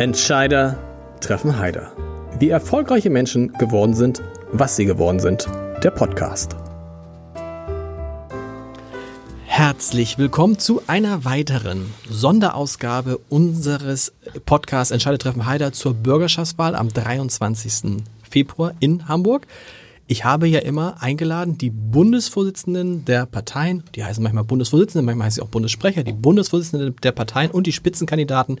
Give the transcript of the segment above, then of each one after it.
Entscheider treffen Heider. Wie erfolgreiche Menschen geworden sind, was sie geworden sind. Der Podcast. Herzlich willkommen zu einer weiteren Sonderausgabe unseres Podcasts Entscheider treffen Heider zur Bürgerschaftswahl am 23. Februar in Hamburg. Ich habe ja immer eingeladen die Bundesvorsitzenden der Parteien, die heißen manchmal Bundesvorsitzende, manchmal heißen sie auch Bundessprecher, die Bundesvorsitzenden der Parteien und die Spitzenkandidaten,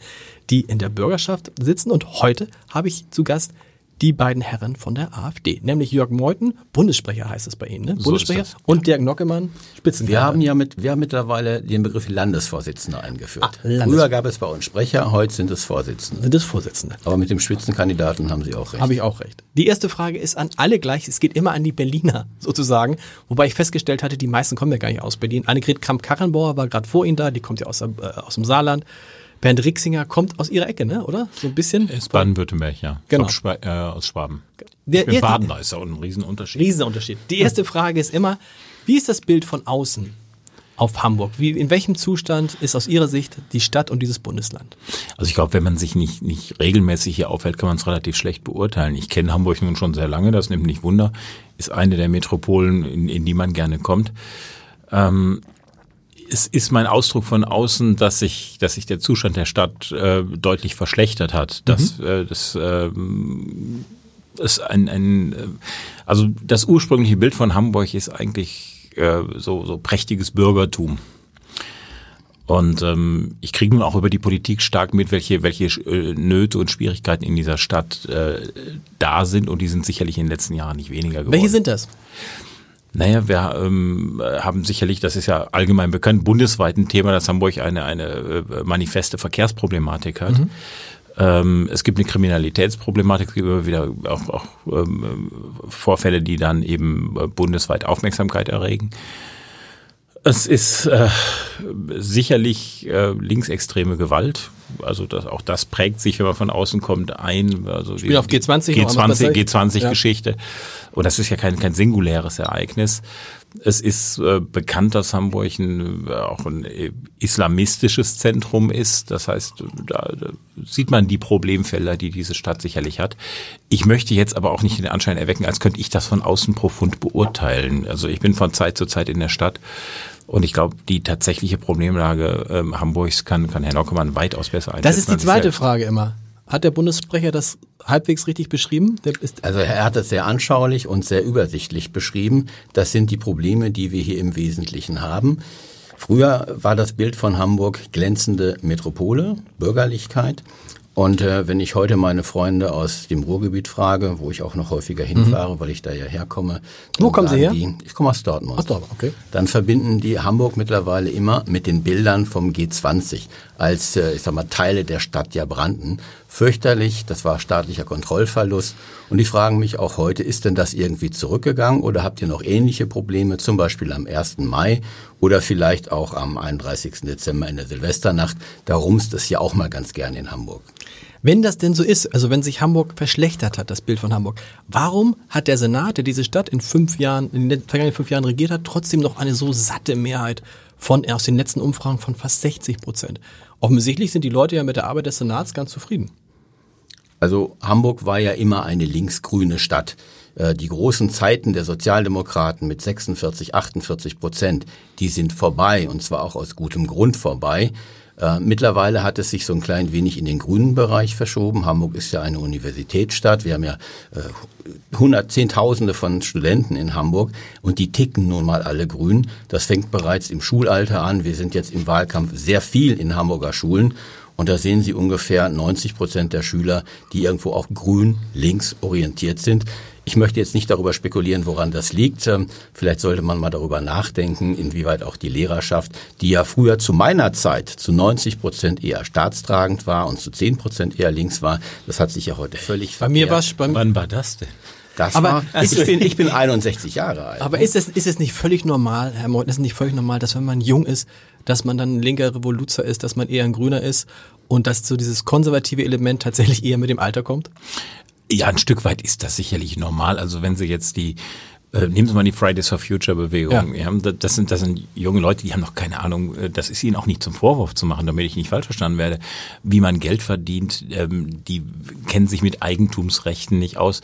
die in der Bürgerschaft sitzen. Und heute habe ich zu Gast die beiden Herren von der AfD, nämlich Jörg Meuthen, Bundessprecher heißt es bei Ihnen, ne? So Bundessprecher, und Dirk Nockemann, Spitzenkandidat. Wir haben ja mit, wir haben mittlerweile den Begriff Landesvorsitzender eingeführt. Ah, Landes Früher gab es bei uns Sprecher, heute sind es Vorsitzende. sind es Vorsitzende. Aber mit dem Spitzenkandidaten haben Sie auch recht. Habe ich auch recht. Die erste Frage ist an alle gleich. Es geht immer an die Berliner sozusagen. Wobei ich festgestellt hatte, die meisten kommen ja gar nicht aus Berlin. Annegret Kramp-Karrenbauer war gerade vor Ihnen da. Die kommt ja aus, äh, aus dem Saarland. Bernd Rixinger kommt aus Ihrer Ecke, ne? oder? So ein bisschen. Ist Baden-Württemberg, ja. Genau. Vom Schwa äh, aus Schwaben. Der- ich bin der- Badener, ist ja auch ein Riesenunterschied. Riesenunterschied. Die erste Frage ist immer, wie ist das Bild von außen auf Hamburg? Wie, in welchem Zustand ist aus Ihrer Sicht die Stadt und dieses Bundesland? Also ich glaube, wenn man sich nicht, nicht regelmäßig hier aufhält, kann man es relativ schlecht beurteilen. Ich kenne Hamburg nun schon sehr lange, das nimmt nicht Wunder. Ist eine der Metropolen, in, in die man gerne kommt. Ähm, es ist mein Ausdruck von außen, dass sich, dass sich der Zustand der Stadt äh, deutlich verschlechtert hat. Dass äh, das ähm, ist ein, ein äh, also das ursprüngliche Bild von Hamburg ist eigentlich äh, so, so prächtiges Bürgertum. Und ähm, ich kriege nun auch über die Politik stark mit, welche, welche äh, Nöte und Schwierigkeiten in dieser Stadt äh, da sind. Und die sind sicherlich in den letzten Jahren nicht weniger geworden. Welche sind das? Naja, wir ähm, haben sicherlich, das ist ja allgemein bekannt, bundesweit ein Thema, dass Hamburg eine, eine äh, manifeste Verkehrsproblematik hat. Ähm, es gibt eine Kriminalitätsproblematik, es gibt immer wieder auch, auch ähm, Vorfälle, die dann eben äh, bundesweit Aufmerksamkeit erregen. Es ist äh, sicherlich äh, linksextreme Gewalt. Also das, auch das prägt sich, wenn man von außen kommt, ein. Also Spiel auf G20 noch einmal G20, besser. G20-Geschichte. Und das ist ja kein, kein singuläres Ereignis. Es ist äh, bekannt, dass Hamburg ein, äh, auch ein äh, islamistisches Zentrum ist. Das heißt, da, da sieht man die Problemfelder, die diese Stadt sicherlich hat. Ich möchte jetzt aber auch nicht den Anschein erwecken, als könnte ich das von außen profund beurteilen. Also ich bin von Zeit zu Zeit in der Stadt. Und ich glaube, die tatsächliche Problemlage ähm, Hamburgs kann, kann Herr Nockemann weitaus besser einschätzen. Das ist die zweite. Frage immer. Hat der Bundessprecher das halbwegs richtig beschrieben? Der ist, Also er hat es sehr anschaulich und sehr übersichtlich beschrieben. Das sind die Probleme, die wir hier im Wesentlichen haben. Früher war das Bild von Hamburg glänzende Metropole, Bürgerlichkeit. Und äh, wenn ich heute meine Freunde aus dem Ruhrgebiet frage, wo ich auch noch häufiger hinfahre, weil ich da ja herkomme. Mhm. Wo dann kommen Sie her? Die, ich komme aus Dortmund. Aus Dortmund, okay. Dann verbinden die Hamburg mittlerweile immer mit den Bildern vom G20, als, äh, ich sag mal, Teile der Stadt ja brannten. Fürchterlich, das war staatlicher Kontrollverlust. Und die fragen mich auch heute, ist denn das irgendwie zurückgegangen oder habt ihr noch ähnliche Probleme, zum Beispiel am 1. Mai oder vielleicht auch am 31. Dezember in der Silvesternacht? Da rumst es ja auch mal ganz gerne in Hamburg. wenn das denn so ist, also wenn sich Hamburg verschlechtert hat, das Bild von Hamburg, warum hat der Senat, der diese Stadt in fünf Jahren, in den vergangenen fünf Jahren regiert hat, trotzdem noch eine so satte Mehrheit von aus den letzten Umfragen von fast 60 Prozent? Offensichtlich sind die Leute ja mit der Arbeit des Senats ganz zufrieden. Also Hamburg war ja immer eine linksgrüne Stadt. Äh, Die großen Zeiten der Sozialdemokraten mit 46, 48 Prozent, die sind vorbei und zwar auch aus gutem Grund vorbei. Äh, Mittlerweile hat es sich so ein klein wenig in den grünen Bereich verschoben. Hamburg ist ja eine Universitätsstadt. Wir haben ja äh, hundert, Zehntausende von Studenten in Hamburg und die ticken nun mal alle grün. Das fängt bereits im Schulalter an. Wir sind jetzt im Wahlkampf sehr viel in Hamburger Schulen und da sehen Sie ungefähr 90 Prozent der Schüler, die irgendwo auch grün, links orientiert sind. Ich möchte jetzt nicht darüber spekulieren, woran das liegt. Vielleicht sollte man mal darüber nachdenken, inwieweit auch die Lehrerschaft, die ja früher zu meiner Zeit zu 90 Prozent eher staatstragend war und zu 10 Prozent eher links war, das hat sich ja heute völlig Bei mir war es bei Wann war das denn? Das Aber war, ist- ich, bin, ich bin 61 Jahre alt. Aber ist es, ist es nicht völlig normal, Herr Meuthen, ist es nicht völlig normal, dass wenn man jung ist, dass man dann ein linker Revoluzer ist, dass man eher ein Grüner ist und dass so dieses konservative Element tatsächlich eher mit dem Alter kommt? Ja, ein Stück weit ist das sicherlich normal. Also wenn Sie jetzt die Äh, nehmen Sie mal die Fridays for Future Bewegung. Ja. ja. das, sind, das sind junge Leute, die haben noch keine Ahnung, äh, das ist ihnen auch nicht zum Vorwurf zu machen, damit ich nicht falsch verstanden werde, wie man Geld verdient. Ähm, die kennen sich mit Eigentumsrechten nicht aus.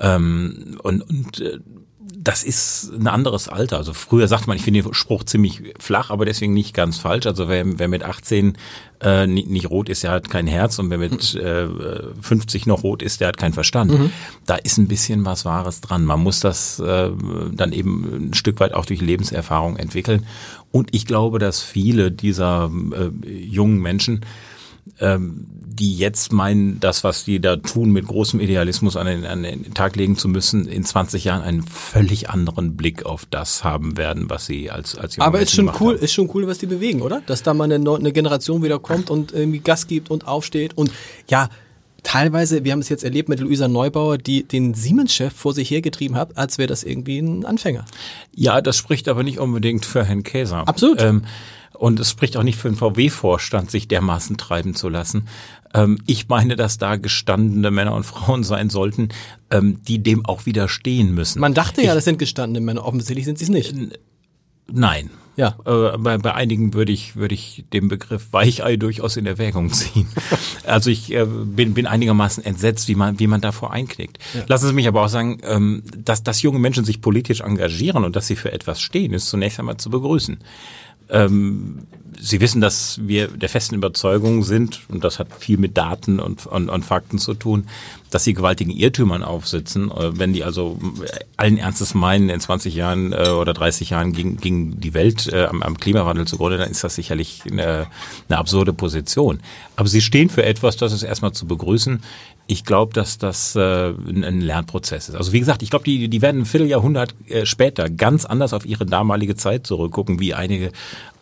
Ähm, und und äh, das ist ein anderes Alter. Also früher sagt man, ich finde den Spruch ziemlich flach, aber deswegen nicht ganz falsch. Also wer, wer mit 18 äh, nicht, nicht rot ist, der hat kein Herz und wer mit äh, 50 noch rot ist, der hat keinen Verstand. Mhm. Da ist ein bisschen was Wahres dran. Man muss das äh, dann eben ein Stück weit auch durch Lebenserfahrung entwickeln. Und ich glaube, dass viele dieser äh, jungen Menschen ähm, die jetzt meinen, das, was die da tun, mit großem Idealismus an den, an den Tag legen zu müssen, in 20 Jahren einen völlig anderen Blick auf das haben werden, was sie als, als junge Aber ist schon cool, haben. ist schon cool, was die bewegen, oder? Dass da mal eine, eine Generation wieder kommt und irgendwie Gas gibt und aufsteht und ja, teilweise, wir haben es jetzt erlebt mit Luisa Neubauer, die den Siemens-Chef vor sich hergetrieben hat, als wäre das irgendwie ein Anfänger. Ja, das spricht aber nicht unbedingt für Herrn Käser. Absolut. Ähm, und es spricht auch nicht für den VW-Vorstand, sich dermaßen treiben zu lassen. Ähm, ich meine, dass da gestandene Männer und Frauen sein sollten, ähm, die dem auch widerstehen müssen. Man dachte ja, ich, das sind gestandene Männer. Offensichtlich sind sie es nicht. Nein. Ja. Äh, bei, bei einigen würde ich, würde ich den Begriff Weichei durchaus in Erwägung ziehen. also ich äh, bin, bin einigermaßen entsetzt, wie man, wie man davor einknickt. Ja. Lassen Sie mich aber auch sagen, ähm, dass, dass junge Menschen sich politisch engagieren und dass sie für etwas stehen, ist zunächst einmal zu begrüßen. Ähm, Sie wissen, dass wir der festen Überzeugung sind, und das hat viel mit Daten und, und, und Fakten zu tun, dass sie gewaltigen Irrtümern aufsitzen. Äh, wenn die also allen Ernstes meinen, in 20 Jahren äh, oder 30 Jahren ging, ging die Welt äh, am, am Klimawandel zugrunde, dann ist das sicherlich eine, eine absurde Position. Aber sie stehen für etwas, das ist erstmal zu begrüßen. Ich glaube, dass das äh, ein Lernprozess ist. Also wie gesagt, ich glaube, die, die werden ein Vierteljahrhundert äh, später ganz anders auf ihre damalige Zeit zurückgucken, wie einige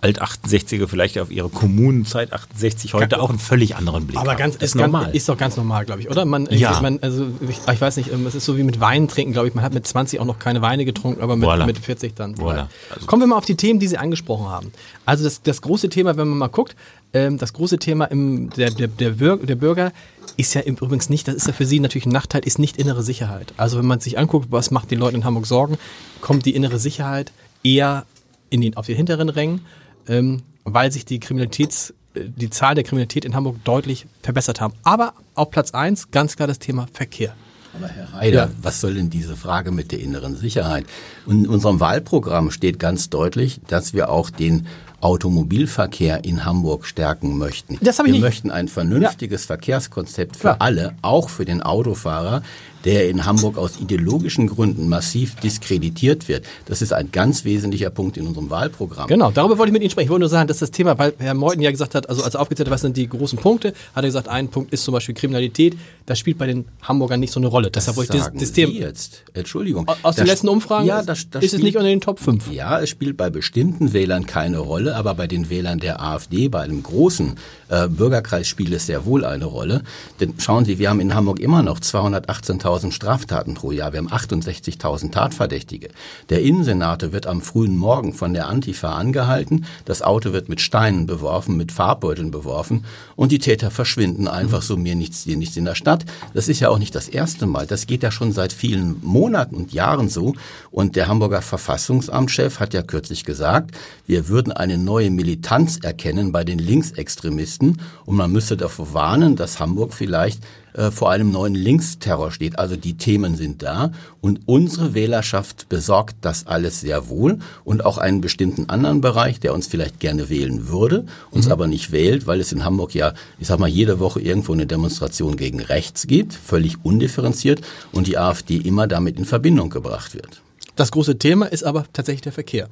Alt-68er vielleicht auf ihre Kommunenzeit 68 heute auch einen völlig anderen Blick Aber ganz, ist, normal. Ganz, ist doch ganz normal, glaube ich, oder? Man, ja. man, also ich, ich, weiß nicht, ähm, es ist so wie mit Wein trinken, glaube ich. Man hat mit 20 auch noch keine Weine getrunken, aber mit, voilà. mit 40 dann. Voilà. Also Kommen wir mal auf die Themen, die Sie angesprochen haben. Also das, das große Thema, wenn man mal guckt, ähm, das große Thema im, der, der, der, der Bürger ist ja übrigens nicht, das ist ja für Sie natürlich ein Nachteil, ist nicht innere Sicherheit. Also wenn man sich anguckt, was macht den Leuten in Hamburg Sorgen, kommt die innere Sicherheit eher in den, auf die hinteren Rängen, ähm, weil sich die Kriminalitäts, äh, die Zahl der Kriminalität in Hamburg deutlich verbessert haben. Aber auf Platz eins ganz klar das Thema Verkehr. Aber Herr Heider, ja. was soll denn diese Frage mit der inneren Sicherheit? in unserem Wahlprogramm steht ganz deutlich, dass wir auch den Automobilverkehr in Hamburg stärken möchten. Das ich Wir nicht. möchten ein vernünftiges ja. Verkehrskonzept für Klar. alle, auch für den Autofahrer, der in Hamburg aus ideologischen Gründen massiv diskreditiert wird. Das ist ein ganz wesentlicher Punkt in unserem Wahlprogramm. Genau, darüber wollte ich mit Ihnen sprechen. Ich wollte nur sagen, dass das Thema, weil Herr Meuthen ja gesagt hat, also als er aufgezählt hat, was sind die großen Punkte, hat er gesagt, ein Punkt ist zum Beispiel Kriminalität. Das spielt bei den Hamburgern nicht so eine Rolle. Das Deshalb wollte ich das, das Thema. jetzt? Entschuldigung. Aus den letzten Umfragen ja, das, das ist spielt, es nicht unter den Top 5. Ja, es spielt bei bestimmten Wählern keine Rolle, aber bei den Wählern der AfD, bei einem großen äh, Bürgerkreis spielt es sehr wohl eine Rolle. Denn schauen Sie, wir haben in Hamburg immer noch 218.000 Straftaten pro Jahr. Wir haben 68.000 Tatverdächtige. Der Innensenator wird am frühen Morgen von der Antifa angehalten. Das Auto wird mit Steinen beworfen, mit Farbbeuteln beworfen und die Täter verschwinden einfach so mir nichts, dir nichts in der Stadt. Das ist ja auch nicht das erste Mal. Das geht ja schon seit vielen Monaten und Jahren so. Und der Hamburger Verfassungsamtschef hat ja kürzlich gesagt, wir würden eine neue Militanz erkennen bei den Linksextremisten und man müsste davor warnen, dass Hamburg vielleicht äh, vor einem neuen Linksterror steht. Also die Themen sind da und unsere Wählerschaft besorgt das alles sehr wohl und auch einen bestimmten anderen Bereich, der uns vielleicht gerne wählen würde, uns mhm. aber nicht wählt, weil es in Hamburg ja, ich sag mal, jede Woche irgendwo eine Demonstration gegen rechts gibt, völlig undifferenziert und die AfD immer damit in Verbindung gebracht wird. Das große Thema ist aber tatsächlich der Verkehr.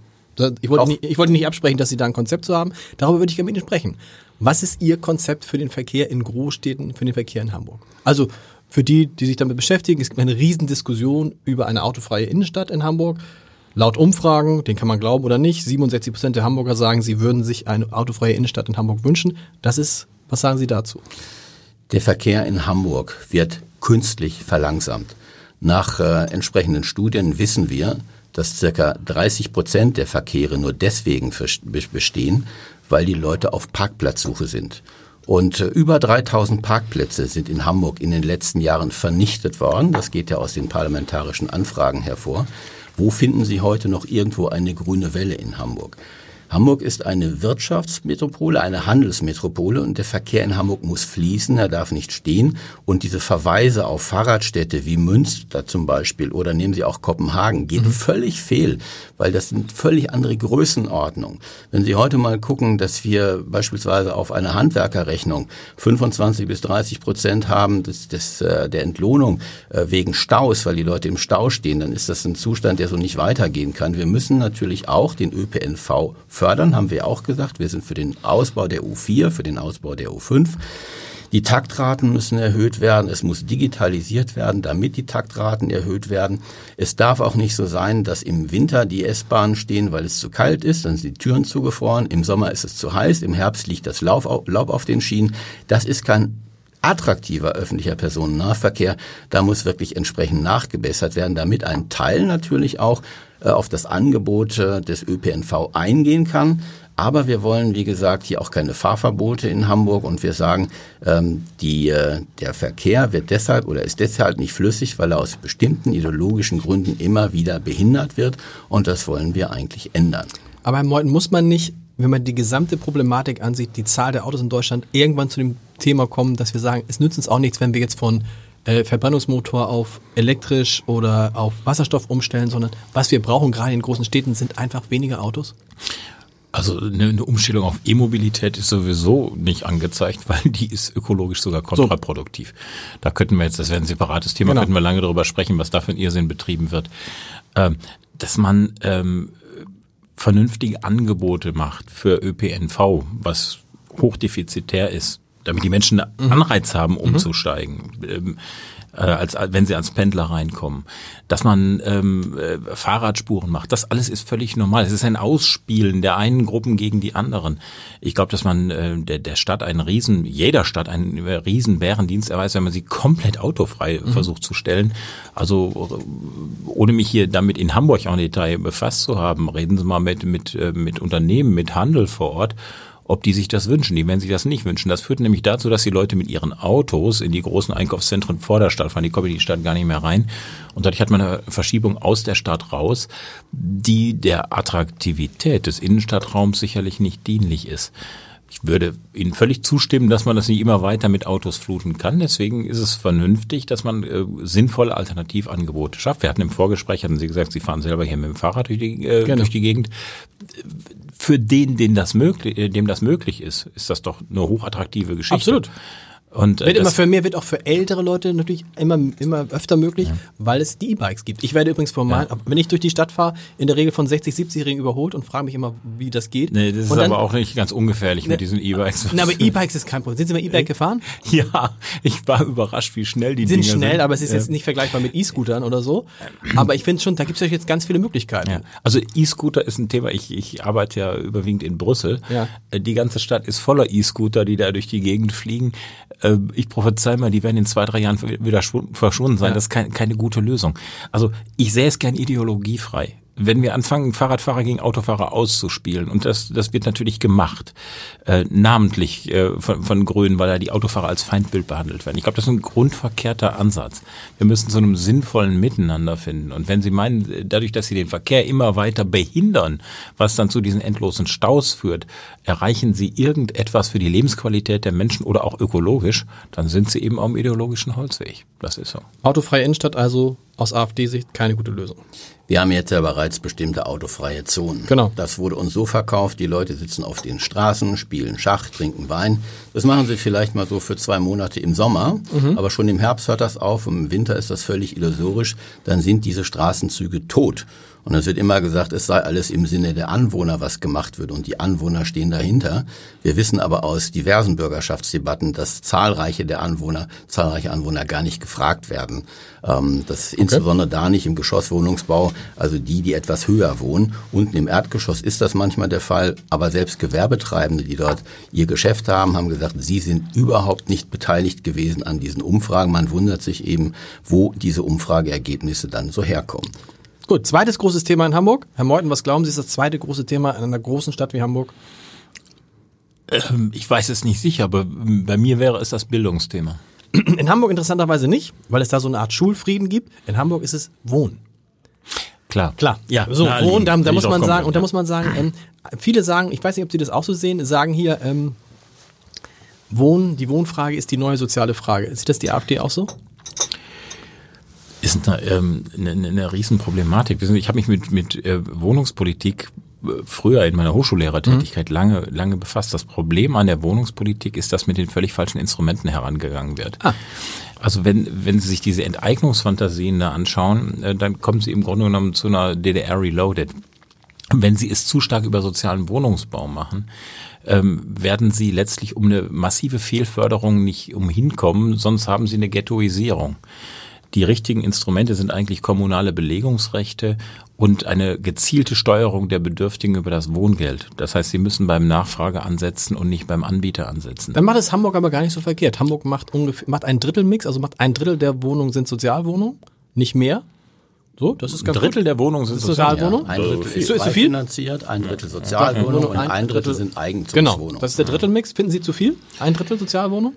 Ich wollte, nicht, ich wollte nicht absprechen, dass Sie da ein Konzept zu haben. Darüber würde ich gerne mit Ihnen sprechen. Was ist Ihr Konzept für den Verkehr in Großstädten, für den Verkehr in Hamburg? Also für die, die sich damit beschäftigen, es gibt eine Riesendiskussion über eine autofreie Innenstadt in Hamburg. Laut Umfragen, den kann man glauben oder nicht, 67 Prozent der Hamburger sagen, sie würden sich eine autofreie Innenstadt in Hamburg wünschen. Das ist, was sagen Sie dazu? Der Verkehr in Hamburg wird künstlich verlangsamt. Nach äh, entsprechenden Studien wissen wir, dass circa 30 Prozent der Verkehre nur deswegen bestehen, weil die Leute auf Parkplatzsuche sind. Und äh, über 3000 Parkplätze sind in Hamburg in den letzten Jahren vernichtet worden. Das geht ja aus den parlamentarischen Anfragen hervor. Wo finden Sie heute noch irgendwo eine grüne Welle in Hamburg? Hamburg ist eine Wirtschaftsmetropole, eine Handelsmetropole und der Verkehr in Hamburg muss fließen, er darf nicht stehen. Und diese Verweise auf Fahrradstädte wie Münster zum Beispiel oder nehmen Sie auch Kopenhagen, geht mhm. völlig fehl, weil das sind völlig andere Größenordnungen. Wenn Sie heute mal gucken, dass wir beispielsweise auf einer Handwerkerrechnung 25 bis 30 Prozent haben des, des, äh, der Entlohnung äh, wegen Staus, weil die Leute im Stau stehen, dann ist das ein Zustand, der so nicht weitergehen kann. Wir müssen natürlich auch den ÖPNV fördern, haben wir auch gesagt. Wir sind für den Ausbau der U4, für den Ausbau der U5. Die Taktraten müssen erhöht werden. Es muss digitalisiert werden, damit die Taktraten erhöht werden. Es darf auch nicht so sein, dass im Winter die S-Bahnen stehen, weil es zu kalt ist. Dann sind die Türen zugefroren. Im Sommer ist es zu heiß. Im Herbst liegt das Laub auf den Schienen. Das ist kein attraktiver öffentlicher Personennahverkehr. Da muss wirklich entsprechend nachgebessert werden, damit ein Teil natürlich auch auf das Angebot äh, des ÖPNV eingehen kann. Aber wir wollen, wie gesagt, hier auch keine Fahrverbote in Hamburg und wir sagen, ähm, die, äh, der Verkehr wird deshalb oder ist deshalb nicht flüssig, weil er aus bestimmten ideologischen Gründen immer wieder behindert wird und das wollen wir eigentlich ändern. Aber Herr Meuthen, muss man nicht, wenn man die gesamte Problematik ansieht, die Zahl der Autos in Deutschland irgendwann zu dem Thema kommen, dass wir sagen, es nützt uns auch nichts, wenn wir jetzt von äh, Verbrennungsmotor auf elektrisch oder auf Wasserstoff umstellen, sondern was wir brauchen gerade in großen Städten sind einfach weniger Autos? Also eine, eine Umstellung auf E-Mobilität ist sowieso nicht angezeigt, weil die ist ökologisch sogar kontraproduktiv. So. Da könnten wir jetzt, das wäre ein separates Thema, genau. könnten wir lange darüber sprechen, was da für ein Irrsinn betrieben wird. Ähm, dass man ähm, vernünftige Angebote macht für ÖPNV, was hochdefizitär ist, damit die Menschen mhm. Anreiz haben, mhm. umzusteigen. Mhm. Äh, als wenn sie als Pendler reinkommen, dass man ähm, äh, Fahrradspuren macht, das alles ist völlig normal. Es ist ein Ausspielen der einen Gruppen gegen die anderen. Ich glaube, dass man äh, der, der Stadt einen riesen, jeder Stadt einen riesen Bärendienst erweist, wenn man sie komplett autofrei mhm. versucht zu stellen. Also ohne mich hier damit in Hamburg auch im Detail befasst zu haben, reden Sie mal mit mit äh, mit Unternehmen, mit Handel vor Ort ob die sich das wünschen. Die werden sich das nicht wünschen. Das führt nämlich dazu, dass die Leute mit ihren Autos in die großen Einkaufszentren vor der Stadt fahren. Die kommen in die Stadt gar nicht mehr rein. Und dadurch hat man eine Verschiebung aus der Stadt raus, die der Attraktivität des Innenstadtraums sicherlich nicht dienlich ist. Ich würde Ihnen völlig zustimmen, dass man das nicht immer weiter mit Autos fluten kann. Deswegen ist es vernünftig, dass man äh, sinnvolle Alternativangebote schafft. Wir hatten im Vorgespräch, hatten Sie gesagt, Sie fahren selber hier mit dem Fahrrad durch die, äh, genau. durch die Gegend für den, den das möglich, äh, dem das möglich ist, ist das doch eine hochattraktive Geschichte. Absolut. Und, äh, wird immer für mehr, wird auch für ältere Leute natürlich immer, immer öfter möglich, ja. weil es die E-Bikes gibt. Ich werde übrigens formal, ja. wenn ich durch die Stadt fahre, in der Regel von 60, 70-Jährigen überholt und frage mich immer, wie das geht. Nee, das und ist dann, aber auch nicht ganz ungefährlich ne, mit diesen E-Bikes. Na, aber E-Bikes ist kein Problem. Sind Sie mal E-Bike gefahren? Ja, ich war überrascht, wie schnell die sind. Dinger schnell, sind. aber es ist jetzt nicht vergleichbar mit E-Scootern oder so. Aber ich finde schon, da gibt es jetzt ganz viele Möglichkeiten. Ja. Also E-Scooter ist ein Thema, ich, ich arbeite ja überwiegend in Brüssel. Ja. Äh, die ganze Stadt ist voller E-Scooter, die da durch die Gegend fliegen. Äh, ich prophezei mal, die werden in zwei, drei Jahren wieder verschwunden sein. Ja. Das ist kein, keine gute Lösung. Also ich sähe es gern ideologiefrei wenn wir anfangen, Fahrradfahrer gegen Autofahrer auszuspielen, und das, das wird natürlich gemacht, äh, namentlich äh, von, von Grünen, weil da die Autofahrer als Feindbild behandelt werden. Ich glaube, das ist ein grundverkehrter Ansatz. Wir müssen zu einem sinnvollen Miteinander finden. Und wenn Sie meinen, dadurch, dass Sie den Verkehr immer weiter behindern, was dann zu diesen endlosen Staus führt, erreichen Sie irgendetwas für die Lebensqualität der Menschen oder auch ökologisch, dann sind Sie eben im ideologischen Holzweg. Das ist so. Autofreie Innenstadt also aus AfD-Sicht keine gute Lösung. Wir haben jetzt ja bereits bestimmte autofreie Zonen. Genau. Das wurde uns so verkauft, die Leute sitzen auf den Straßen, spielen Schach, trinken Wein. Das machen sie vielleicht mal so für zwei Monate im Sommer, mhm. aber schon im Herbst hört das auf und im Winter ist das völlig illusorisch. Dann sind diese Straßenzüge tot. Und es wird immer gesagt, es sei alles im Sinne der Anwohner, was gemacht wird. Und die Anwohner stehen dahinter. Wir wissen aber aus diversen Bürgerschaftsdebatten, dass zahlreiche der Anwohner, zahlreiche Anwohner gar nicht gefragt werden. Ähm, das okay. insbesondere da nicht im Geschosswohnungsbau, also die, die etwas höher wohnen. Unten im Erdgeschoss ist das manchmal der Fall. Aber selbst Gewerbetreibende, die dort ihr Geschäft haben, haben gesagt, sie sind überhaupt nicht beteiligt gewesen an diesen Umfragen. Man wundert sich eben, wo diese Umfrageergebnisse dann so herkommen. Gut, zweites großes Thema in Hamburg. Herr Meuthen, was glauben Sie, ist das zweite große Thema in einer großen Stadt wie Hamburg? Ähm, ich weiß es nicht sicher, aber bei mir wäre es das Bildungsthema. In Hamburg interessanterweise nicht, weil es da so eine Art Schulfrieden gibt. In Hamburg ist es Wohnen. Klar. Klar, ja. So, Na, Wohnen, da, da muss man sagen, und da ja. muss man sagen, ähm, viele sagen, ich weiß nicht, ob Sie das auch so sehen, sagen hier, ähm, Wohnen, die Wohnfrage ist die neue soziale Frage. Sieht das die AfD auch so? Ist eine, ähm, eine, eine Riesenproblematik. Ich habe mich mit, mit äh, Wohnungspolitik äh, früher in meiner Hochschullehrertätigkeit lange, lange befasst. Das Problem an der Wohnungspolitik ist, dass mit den völlig falschen Instrumenten herangegangen wird. Ah. Also wenn, wenn Sie sich diese Enteignungsfantasien da anschauen, äh, dann kommen Sie im Grunde genommen zu einer DDR Reloaded. Wenn Sie es zu stark über sozialen Wohnungsbau machen, ähm, werden Sie letztlich um eine massive Fehlförderung nicht umhinkommen, sonst haben Sie eine Ghettoisierung. Die richtigen Instrumente sind eigentlich kommunale Belegungsrechte und eine gezielte Steuerung der Bedürftigen über das Wohngeld. Das heißt, sie müssen beim Nachfrage ansetzen und nicht beim Anbieter ansetzen. Dann macht es Hamburg aber gar nicht so verkehrt. Hamburg macht ungefähr, macht ein Drittel Mix, also macht ein Drittel der Wohnungen sind Sozialwohnungen, nicht mehr. So, das ist Ein ganz Drittel gut. der Wohnungen sind Das ist Sozialwohnung? Ein Drittel Ist so- ist zu viel? finanziert, ein Drittel Sozialwohnung und ein Drittel sind Eigentumswohnungen. Genau, das ist der Drittelmix. Finden Sie zu viel? Ein Drittel Sozialwohnung?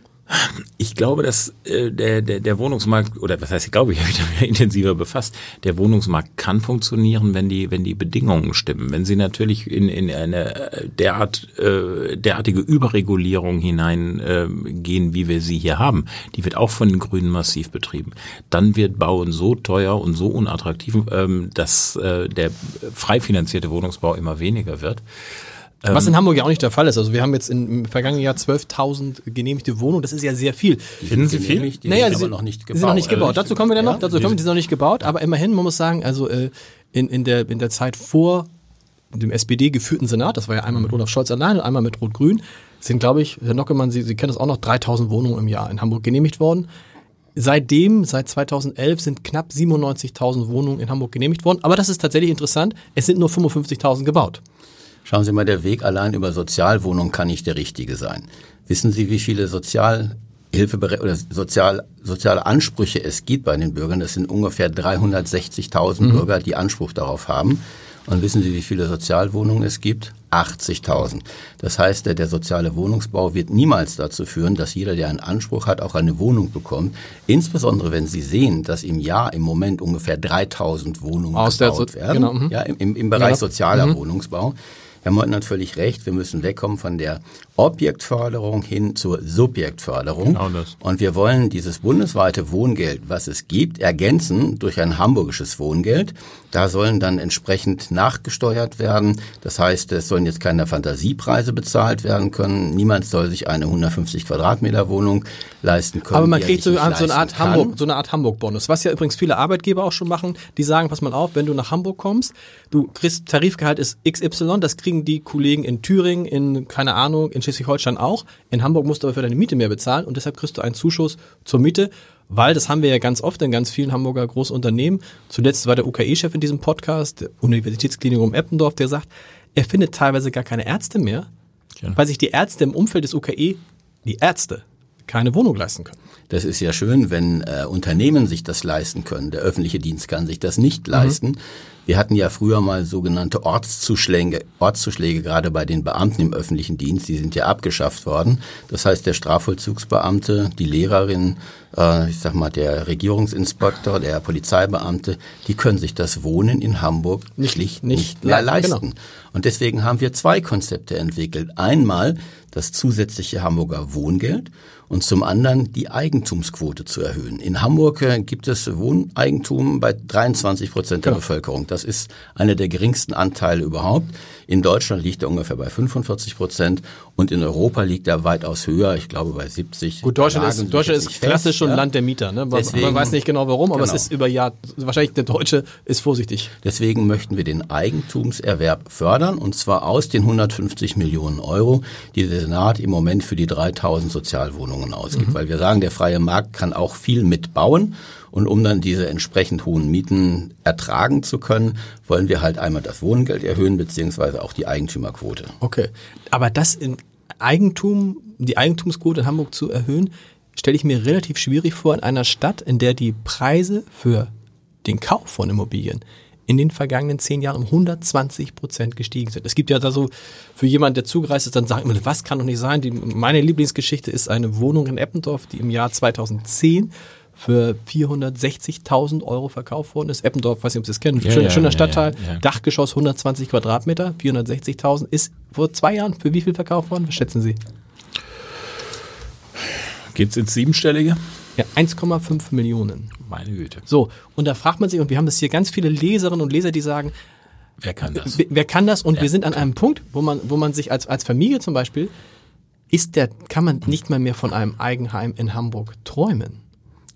Ich glaube, dass äh, der, der, der Wohnungsmarkt, oder was heißt, ich glaube, ich habe mich damit intensiver befasst, der Wohnungsmarkt kann funktionieren, wenn die, wenn die Bedingungen stimmen. Wenn Sie natürlich in, in eine äh, derart, äh, derartige Überregulierung hineingehen, äh, gehen, wie wir sie hier haben, die wird auch von den Grünen massiv betrieben, dann wird Bauen so teuer und so unattraktiv, ähm, dass äh, der frei finanzierte Wohnungsbau immer weniger wird. Was in Hamburg ja auch nicht der Fall ist. Also wir haben jetzt im vergangenen Jahr 12.000 genehmigte Wohnungen. Das ist ja sehr viel. Finden Sie viel? Die naja, sind die aber sind noch nicht gebaut. Sind noch nicht gebaut. Also, Dazu kommen wir dann noch. ja, Dazu kommen wir, die sind noch nicht gebaut. Aber immerhin, man muss sagen, also äh, in, in, der, in der Zeit vor dem SPD geführten Senat, das war ja einmal mit Olaf Scholz allein und einmal mit Rot-Grün, sind, glaube ich, Herr Nockemann, Sie, Sie kennen das auch noch, 3.000 Wohnungen im Jahr in Hamburg genehmigt worden. Seitdem, seit 2011, sind knapp 97.000 Wohnungen in Hamburg genehmigt worden. Aber das ist tatsächlich interessant. Es sind nur 55.000 gebaut. Schauen Sie mal, der Weg allein über Sozialwohnungen kann nicht der richtige sein. Wissen Sie, wie viele Sozialhilfe oder sozial, soziale Ansprüche es gibt bei den Bürgern? Das sind ungefähr 360.000 Bürger, die Anspruch darauf haben. Und wissen Sie, wie viele Sozialwohnungen es gibt? 80.000. Das heißt, der, der soziale Wohnungsbau wird niemals dazu führen, dass jeder, der einen Anspruch hat, auch eine Wohnung bekommt. Insbesondere, wenn Sie sehen, dass im Jahr im Moment ungefähr 3.000 Wohnungen Aus gebaut So- werden. genau, mhm. Ja, im, im, Bereich Ja. sozialer Wohnungsbau. Herr Meuthen hat völlig recht, wir müssen wegkommen von der Objektförderung hin zur Subjektförderung. Genau das. Und wir wollen dieses bundesweite Wohngeld, was es gibt, ergänzen durch ein hamburgisches Wohngeld. Da sollen dann entsprechend nachgesteuert werden. Das heißt, es sollen jetzt keine Fantasiepreise bezahlt werden können. Niemand soll sich eine 150 Quadratmeter Wohnung leisten können. Aber man kriegt so, so eine Art kann. Hamburg, so eine Art Hamburg-Bonus, was ja übrigens viele Arbeitgeber auch schon machen. Die sagen, pass mal auf, wenn du nach Hamburg kommst, du kriegst Tarifgehalt ist XY, das kriegen die Kollegen in Thüringen, in keine Ahnung, in Schleswig-Holstein auch. In Hamburg musst du aber für deine Miete mehr bezahlen und deshalb kriegst du einen Zuschuss zur Miete. Weil, das haben wir ja ganz oft in ganz vielen Hamburger Großunternehmen. Zuletzt war der UKE-Chef in diesem Podcast, der Universitätsklinikum Eppendorf, der sagt, er findet teilweise gar keine Ärzte mehr, Ja. weil sich die Ärzte im Umfeld des UKE, die Ärzte, keine Wohnung leisten können. Das ist ja schön, wenn äh, Unternehmen sich das leisten können. Der öffentliche Dienst kann sich das nicht leisten. Wir hatten ja früher mal sogenannte Ortszuschläge, Ortszuschläge gerade bei den Beamten im öffentlichen Dienst. Die sind ja abgeschafft worden. Das heißt, der Strafvollzugsbeamte, die Lehrerin, äh, ich sag mal der Regierungsinspektor, der Polizeibeamte, die können sich das Wohnen in Hamburg Nicht- schlicht nicht nicht, leisten, leisten. genau. Und deswegen haben wir zwei Konzepte entwickelt. Einmal das zusätzliche Hamburger Wohngeld und zum anderen die Eigentumsquote zu erhöhen. In Hamburg äh, gibt es Wohneigentum bei 23 Prozent der Genau. Bevölkerung. Das ist einer der geringsten Anteile überhaupt. In Deutschland liegt er ungefähr bei 45 Prozent und in Europa liegt er weitaus höher, ich glaube bei 70. Gut, Deutschland Sie ist, Deutschland ist klassisch schon ja. Land der Mieter. Ne? Man, man Deswegen- weiß nicht genau warum, aber Genau. es ist über Jahr, wahrscheinlich der Deutsche ist vorsichtig. Deswegen möchten wir den Eigentumserwerb fördern und zwar aus den 150 Millionen Euro, die der Senat im Moment für die 3000 Sozialwohnungen ausgibt. Weil wir sagen, der freie Markt kann auch viel mitbauen und um dann diese entsprechend hohen Mieten ertragen zu können, wollen wir halt einmal das Wohngeld erhöhen beziehungsweise auch die Eigentümerquote. Okay. Aber das in Eigentum, die Eigentumsquote in Hamburg zu erhöhen, stelle ich mir relativ schwierig vor in einer Stadt, in der die Preise für den Kauf von Immobilien in den vergangenen zehn Jahren um 120 Prozent gestiegen sind. Es gibt ja da so, für jemanden, der zugereist ist, dann sagt man, was kann doch nicht sein? Die, meine Lieblingsgeschichte ist eine Wohnung in Eppendorf, die im Jahr 2010 für 460.000 Euro verkauft worden ist. Eppendorf, weiß nicht, ob Sie es kennen, Ja, schöner, ja, schöner ja, Stadtteil, ja, ja. Dachgeschoss 120 Quadratmeter, 460.000, ist vor zwei Jahren für wie viel verkauft worden? Was schätzen Sie? Geht's ins Siebenstellige? Ja, 1,5 Millionen. Meine Güte. So, und da fragt man sich, und wir haben das hier ganz viele Leserinnen und Leser, die sagen, Wer kann das? wer, wer kann das? Und wir sind an einem Punkt, wo man, wo man sich als, als Familie zum Beispiel, ist der, kann man nicht mal mehr von einem Eigenheim in Hamburg träumen.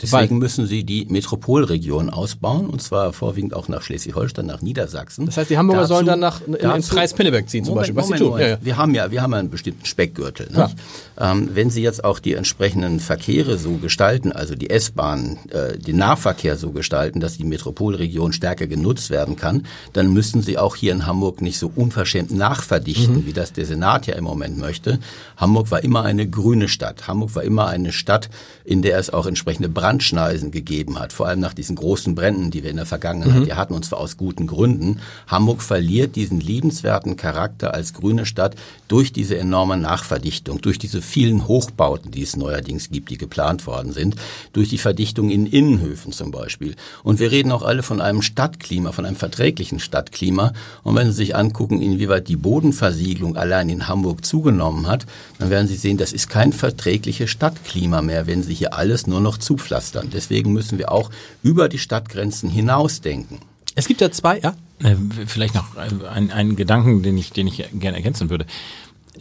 Deswegen müssen sie die Metropolregion ausbauen, und zwar vorwiegend auch nach Schleswig-Holstein, nach Niedersachsen. Das heißt, die Hamburger Dazu- sollen dann nach in, dazu- Preis-Pinneberg ziehen zum Moment, Beispiel. Was Moment, sie tun. Moment. Ja, ja. Wir haben ja, wir haben einen bestimmten Speckgürtel. Ja. Nicht? Ähm, wenn Sie jetzt auch die entsprechenden Verkehre so gestalten, also die S-Bahn, äh, den Nahverkehr so gestalten, dass die Metropolregion stärker genutzt werden kann, dann müssten Sie auch hier in Hamburg nicht so unverschämt nachverdichten, Mhm. wie das der Senat ja im Moment möchte. Hamburg war immer eine grüne Stadt. Hamburg war immer eine Stadt, in der es auch entsprechende Brandschneisen gegeben hat, vor allem nach diesen großen Bränden, die wir in der Vergangenheit Mhm. ja hatten, und zwar aus guten Gründen. Hamburg verliert diesen liebenswerten Charakter als grüne Stadt durch diese enorme Nachverdichtung, durch diese vielen Hochbauten, die es neuerdings gibt, die geplant worden sind, durch die Verdichtung in Innenhöfen zum Beispiel. Und wir reden auch alle von einem Stadtklima, von einem verträglichen Stadtklima. Und wenn Sie sich angucken, inwieweit die Bodenversiegelung allein in Hamburg zugenommen hat, dann werden Sie sehen, das ist kein verträgliches Stadtklima mehr, wenn Sie hier alles nur noch zupflastern. Deswegen müssen wir auch über die Stadtgrenzen hinausdenken. Es gibt ja zwei, ja. Äh, Vielleicht noch ein- einen Gedanken, den ich, den ich gerne ergänzen würde.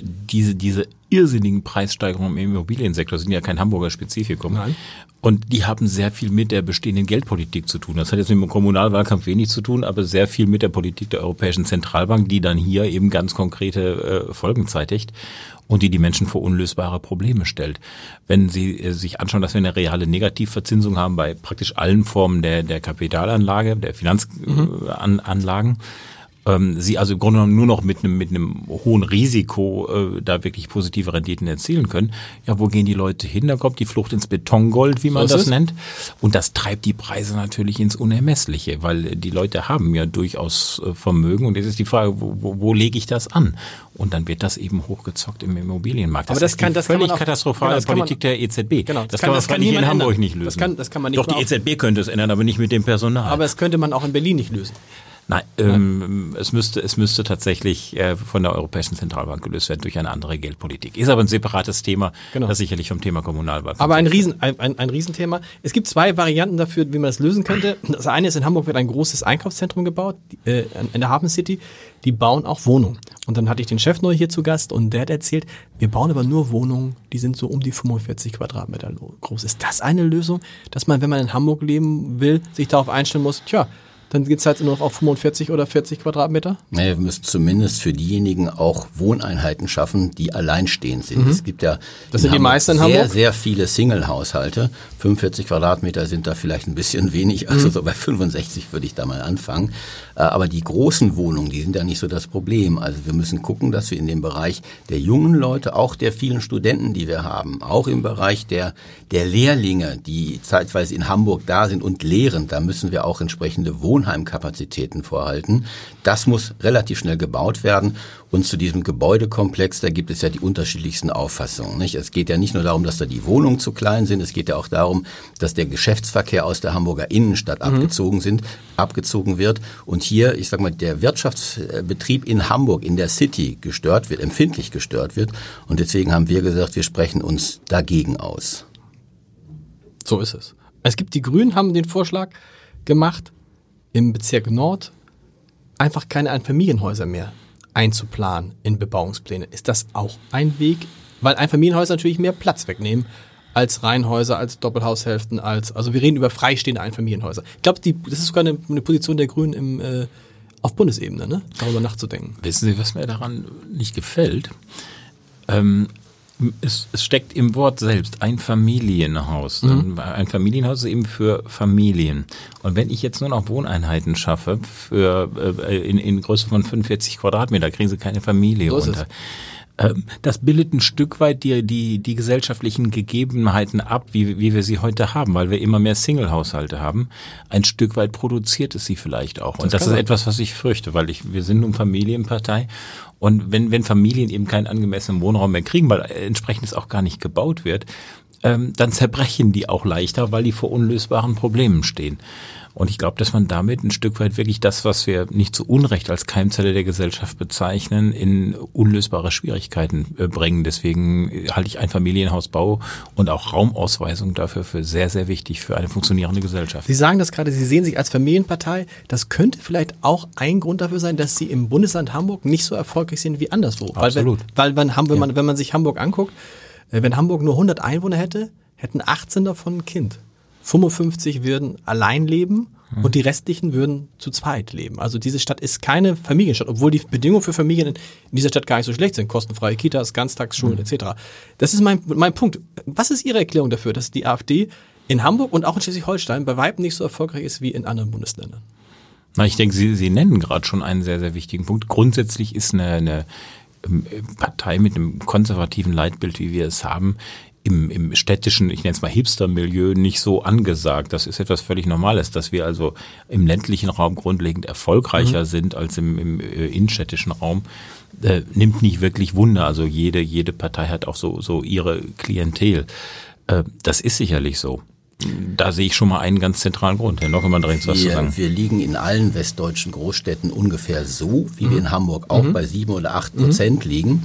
Diese, diese irrsinnigen Preissteigerungen im Immobiliensektor sind ja kein Hamburger Spezifikum. Nein. Und die haben sehr viel mit der bestehenden Geldpolitik zu tun. Das hat jetzt mit dem Kommunalwahlkampf wenig zu tun, aber sehr viel mit der Politik der Europäischen Zentralbank, die dann hier eben ganz konkrete äh, Folgen zeitigt und die die Menschen vor unlösbare Probleme stellt. Wenn Sie äh, sich anschauen, dass wir eine reale Negativverzinsung haben bei praktisch allen Formen der, der Kapitalanlage, der Finanzanlagen, ähm, Sie also im Grunde genommen nur noch mit einem, mit einem hohen Risiko äh, da wirklich positive Renditen erzielen können, ja, wo gehen die Leute hin? Da kommt die Flucht ins Betongold, wie man ist das es. nennt. Und das treibt die Preise natürlich ins Unermessliche, weil die Leute haben ja durchaus äh, Vermögen. Und jetzt ist die Frage, wo, wo, wo lege ich das an? Und dann wird das eben hochgezockt im Immobilienmarkt. Aber das ist kann- das kann völlig man auch- katastrophale genau, das kann man- Politik der EZB. Genau, das, das kann kann- man das kann freilich in Hamburg ändern. nicht lösen. Das kann- das kann man nicht Doch, die EZB könnte es ändern, aber nicht mit dem Personal. Aber das könnte man auch in Berlin nicht lösen. Nein, ähm, es müsste es müsste tatsächlich äh, von der Europäischen Zentralbank gelöst werden durch eine andere Geldpolitik. Ist aber ein separates Thema, Genau. das sicherlich vom Thema Kommunalwahlkampf. Aber ein, Riesen, ein, ein, ein Riesenthema. Es gibt zwei Varianten dafür, wie man das lösen könnte. Das eine ist, in Hamburg wird ein großes Einkaufszentrum gebaut, äh, in der Hafen City. Die bauen auch Wohnungen. Und dann hatte ich den Chef neu hier zu Gast und der hat erzählt, wir bauen aber nur Wohnungen, die sind so um die 45 Quadratmeter groß. Ist das eine Lösung, dass man, wenn man in Hamburg leben will, sich darauf einstellen muss, tja, dann geht's halt nur noch auf 45 oder 40 Quadratmeter? Naja, wir müssen zumindest für diejenigen auch Wohneinheiten schaffen, die alleinstehend sind. Es gibt ja Mhm. Das sind die meisten in sehr, Hamburg? sehr viele Single-Haushalte. 45 Quadratmeter sind da vielleicht ein bisschen wenig, Mhm. also so bei 65 würde ich da mal anfangen. Äh, Aber die großen Wohnungen, die sind ja nicht so das Problem. Also wir müssen gucken, dass wir in dem Bereich der jungen Leute, auch der vielen Studenten, die wir haben, auch im Bereich der, der Lehrlinge, die zeitweise in Hamburg da sind und lehren, da müssen wir auch entsprechende Wohnheimkapazitäten vorhalten. Das muss relativ schnell gebaut werden. Und zu diesem Gebäudekomplex, da gibt es ja die unterschiedlichsten Auffassungen. Nicht? Es geht ja nicht nur darum, dass da die Wohnungen zu klein sind, es geht ja auch darum, dass der Geschäftsverkehr aus der Hamburger Innenstadt abgezogen sind, abgezogen wird und hier, ich sag mal, der Wirtschaftsbetrieb in Hamburg, in der City gestört wird, empfindlich gestört wird. Und deswegen haben wir gesagt, wir sprechen uns dagegen aus. So ist es. Es gibt die Grünen, haben den Vorschlag gemacht, im Bezirk Nord einfach keine Einfamilienhäuser mehr einzuplanen in Bebauungspläne. Ist das auch ein Weg? Weil Einfamilienhäuser natürlich mehr Platz wegnehmen als Reihenhäuser, als Doppelhaushälften, als, also wir reden über freistehende Einfamilienhäuser. Ich glaube, das ist sogar eine, eine Position der Grünen im, äh, auf Bundesebene, ne? darüber nachzudenken. Wissen Sie, was mir daran nicht gefällt? Ähm, es, es steckt im Wort selbst ein Familienhaus. Ein Familienhaus ist eben für Familien. Und wenn ich jetzt nur noch Wohneinheiten schaffe für äh, in, in Größe von 45 Quadratmeter, kriegen Sie keine Familie So ist unter. es. Ähm, Das bildet ein Stück weit die, die, die gesellschaftlichen Gegebenheiten ab, wie, wie wir sie heute haben, weil wir immer mehr Single-Haushalte haben. Ein Stück weit produziert es sie vielleicht auch. Und das, kann ist etwas, was ich fürchte, weil ich, wir sind nun Familienpartei. Und wenn, wenn Familien eben keinen angemessenen Wohnraum mehr kriegen, weil entsprechend es auch gar nicht gebaut wird, ähm, dann zerbrechen die auch leichter, weil die vor unlösbaren Problemen stehen. Und ich glaube, dass man damit ein Stück weit wirklich das, was wir nicht zu Unrecht als Keimzelle der Gesellschaft bezeichnen, in unlösbare Schwierigkeiten äh, bringen. Deswegen halte ich Einfamilienhausbau und auch Raumausweisung dafür für sehr, sehr wichtig für eine funktionierende Gesellschaft. Sie sagen das gerade, Sie sehen sich als Familienpartei. Das könnte vielleicht auch ein Grund dafür sein, dass Sie im Bundesland Hamburg nicht so erfolgreich sind wie anderswo. Absolut. Weil, wenn, weil wenn, man, wenn man sich Hamburg anguckt, äh, wenn Hamburg nur 100 Einwohner hätte, hätten 18 davon ein Kind. 55 würden allein leben und die restlichen würden zu zweit leben. Also diese Stadt ist keine Familienstadt, obwohl die Bedingungen für Familien in dieser Stadt gar nicht so schlecht sind. Kostenfreie Kitas, Ganztagsschulen mhm. etc. Das ist mein, mein Punkt. Was ist Ihre Erklärung dafür, dass die AfD in Hamburg und auch in Schleswig-Holstein bei Weitem nicht so erfolgreich ist wie in anderen Bundesländern? Na, ich denke, Sie, Sie nennen gerade schon einen sehr, sehr wichtigen Punkt. Grundsätzlich ist eine, eine Partei mit einem konservativen Leitbild, wie wir es haben, im, im städtischen, ich nenne es mal Hipster-Milieu, nicht so angesagt. Das ist etwas völlig Normales, dass wir also im ländlichen Raum grundlegend erfolgreicher mhm. sind als im, im äh, innenstädtischen Raum. Äh, nimmt nicht wirklich Wunder. Also jede, jede Partei hat auch so, so ihre Klientel. Äh, das ist sicherlich so. Da sehe ich schon mal einen ganz zentralen Grund. Herr Nockemann drängt was zu sagen. Wir liegen in allen westdeutschen Großstädten ungefähr so, wie mhm. wir in Hamburg auch mhm. bei sieben oder acht Prozent mhm. liegen.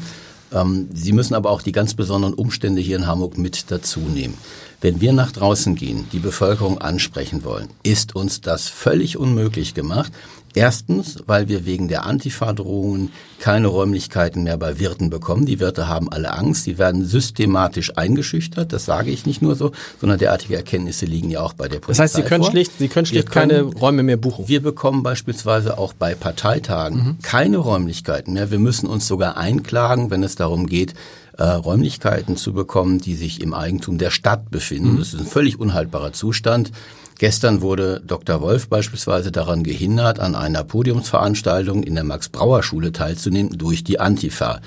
Ähm, Sie müssen aber auch die ganz besonderen Umstände hier in Hamburg mit dazu nehmen. Wenn wir nach draußen gehen, die Bevölkerung ansprechen wollen, ist uns das völlig unmöglich gemacht. Erstens, weil wir wegen der Antifa-Drohungen keine Räumlichkeiten mehr bei Wirten bekommen. Die Wirte haben alle Angst, die werden systematisch eingeschüchtert. Das sage ich nicht nur so, sondern derartige Erkenntnisse liegen ja auch bei der Polizei. Das heißt, Sie können vor. schlicht, Sie können schlicht können, keine Räume mehr buchen. Wir bekommen beispielsweise auch bei Parteitagen mhm. keine Räumlichkeiten mehr. Wir müssen uns sogar einklagen, wenn es darum geht, äh, Räumlichkeiten zu bekommen, die sich im Eigentum der Stadt befinden. Mhm. Das ist ein völlig unhaltbarer Zustand. Gestern wurde Dr. Wolf beispielsweise daran gehindert, an einer Podiumsveranstaltung in der Max-Brauer-Schule teilzunehmen durch die Antifa.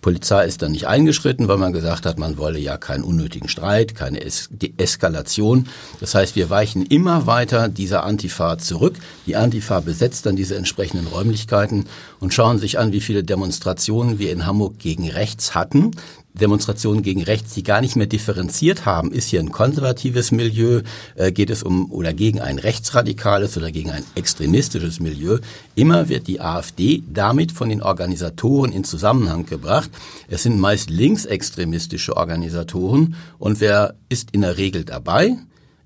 Polizei ist dann nicht eingeschritten, weil man gesagt hat, man wolle ja keinen unnötigen Streit, keine es Eskalation. Das heißt, wir weichen immer weiter dieser Antifa zurück. Die Antifa besetzt dann diese entsprechenden Räumlichkeiten und schauen sich an, wie viele Demonstrationen wir in Hamburg gegen rechts hatten. Demonstrationen gegen rechts, die gar nicht mehr differenziert haben, ist hier ein konservatives Milieu, äh, geht es um oder gegen ein rechtsradikales oder gegen ein extremistisches Milieu. Immer wird die AfD damit von den Organisatoren in Zusammenhang gebracht. Es sind meist linksextremistische Organisatoren und wer ist in der Regel dabei?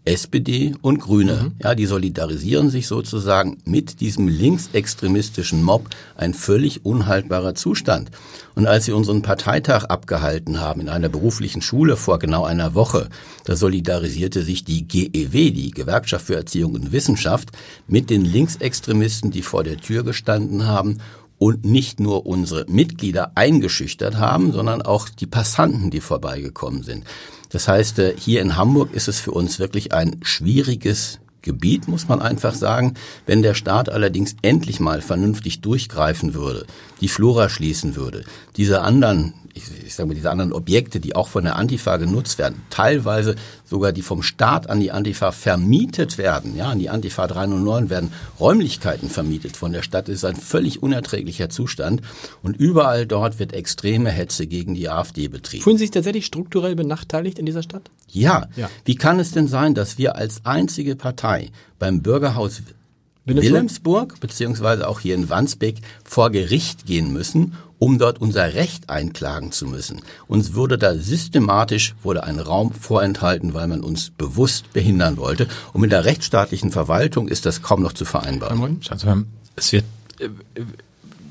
SPD und Grüne. Mhm. Ja, die solidarisieren sich sozusagen mit diesem linksextremistischen Mob, ein völlig unhaltbarer Zustand. Und als sie unseren Parteitag abgehalten haben in einer beruflichen Schule vor genau einer Woche, da solidarisierte sich die GEW, die Gewerkschaft für Erziehung und Wissenschaft, mit den Linksextremisten, die vor der Tür gestanden haben und nicht nur unsere Mitglieder eingeschüchtert haben, sondern auch die Passanten, die vorbeigekommen sind. Das heißt, äh, hier in Hamburg ist es für uns wirklich ein schwieriges Gebiet, muss man einfach sagen. Wenn der Staat allerdings endlich mal vernünftig durchgreifen würde, die Flora schließen würde, diese anderen ich, ich sage mal, diese anderen Objekte, die auch von der Antifa genutzt werden, teilweise sogar die vom Staat an die Antifa vermietet werden, ja, an die Antifa 309 werden Räumlichkeiten vermietet von der Stadt, das ist ein völlig unerträglicher Zustand und überall dort wird extreme Hetze gegen die AfD betrieben. Fühlen Sie sich tatsächlich strukturell benachteiligt in dieser Stadt? Ja. ja. Wie kann es denn sein, dass wir als einzige Partei beim Bürgerhaus Wilhelmsburg beziehungsweise auch hier in Wandsbek vor Gericht gehen müssen, um dort unser Recht einklagen zu müssen. Uns wurde da systematisch wurde ein Raum vorenthalten, weil man uns bewusst behindern wollte. Und mit der rechtsstaatlichen Verwaltung ist das kaum noch zu vereinbaren. Es wird, äh,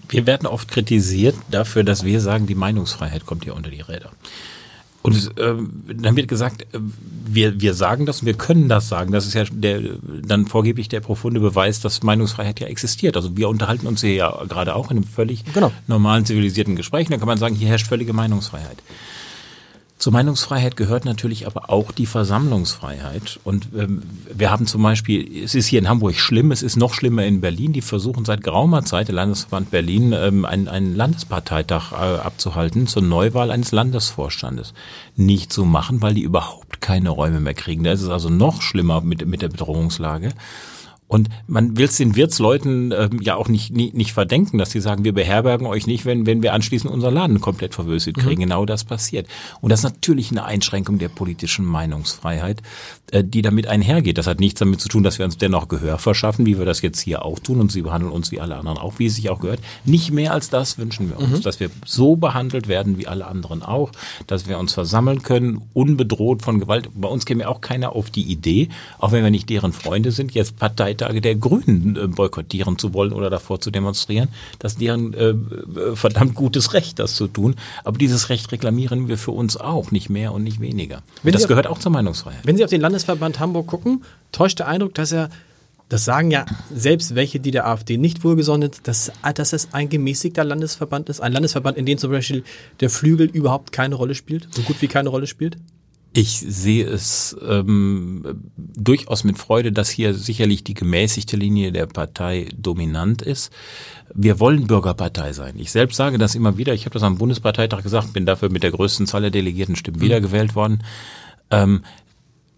wir werden oft kritisiert dafür, dass wir sagen, die Meinungsfreiheit kommt hier unter die Räder. Und äh, dann wird gesagt, äh, wir, wir sagen das und wir können das sagen. Das ist ja der, dann vorgeblich der profunde Beweis, dass Meinungsfreiheit ja existiert. Also wir unterhalten uns hier ja gerade auch in einem völlig genau. normalen, zivilisierten Gespräch. Da kann man sagen, hier herrscht völlige Meinungsfreiheit. Zur Meinungsfreiheit gehört natürlich aber auch die Versammlungsfreiheit. Und ähm, wir haben zum Beispiel, es ist hier in Hamburg schlimm, es ist noch schlimmer in Berlin. Die versuchen seit geraumer Zeit, der Landesverband Berlin, ähm, einen, einen Landesparteitag äh, abzuhalten zur Neuwahl eines Landesvorstandes. Nicht zu machen, weil die überhaupt keine Räume mehr kriegen. Da ist es also noch schlimmer mit, mit der Bedrohungslage. Und man will es den Wirtsleuten ähm, ja auch nicht, nicht, nicht verdenken, dass sie sagen, wir beherbergen euch nicht, wenn, wenn wir anschließend unseren Laden komplett verwüstet kriegen. Mhm. Genau das passiert. Und das ist natürlich eine Einschränkung der politischen Meinungsfreiheit, äh, die damit einhergeht. Das hat nichts damit zu tun, dass wir uns dennoch Gehör verschaffen, wie wir das jetzt hier auch tun. Und sie behandeln uns wie alle anderen auch, wie es sich auch gehört. Nicht mehr als das wünschen wir uns, mhm. dass wir so behandelt werden wie alle anderen auch, dass wir uns versammeln können, unbedroht von Gewalt. Bei uns käme auch keiner auf die Idee, auch wenn wir nicht deren Freunde sind, jetzt Parteitag Partage der Grünen äh, boykottieren zu wollen oder davor zu demonstrieren. Das ist deren äh, äh, verdammt gutes Recht, das zu tun. Aber dieses Recht reklamieren wir für uns auch, nicht mehr und nicht weniger. Und das gehört auch zur Meinungsfreiheit. Wenn Sie auf den Landesverband Hamburg gucken, täuscht der Eindruck, dass er das sagen ja selbst welche, die der AfD nicht wohlgesonnen sind, dass, dass es ein gemäßigter Landesverband ist. Ein Landesverband, in dem zum Beispiel der Flügel überhaupt keine Rolle spielt, so gut wie keine Rolle spielt? Ich sehe es ähm, durchaus mit Freude, dass hier sicherlich die gemäßigte Linie der Partei dominant ist. Wir wollen Bürgerpartei sein. Ich selbst sage das immer wieder. Ich habe das am Bundesparteitag gesagt, bin dafür mit der größten Zahl der Delegiertenstimmen mhm. wiedergewählt worden. Ähm,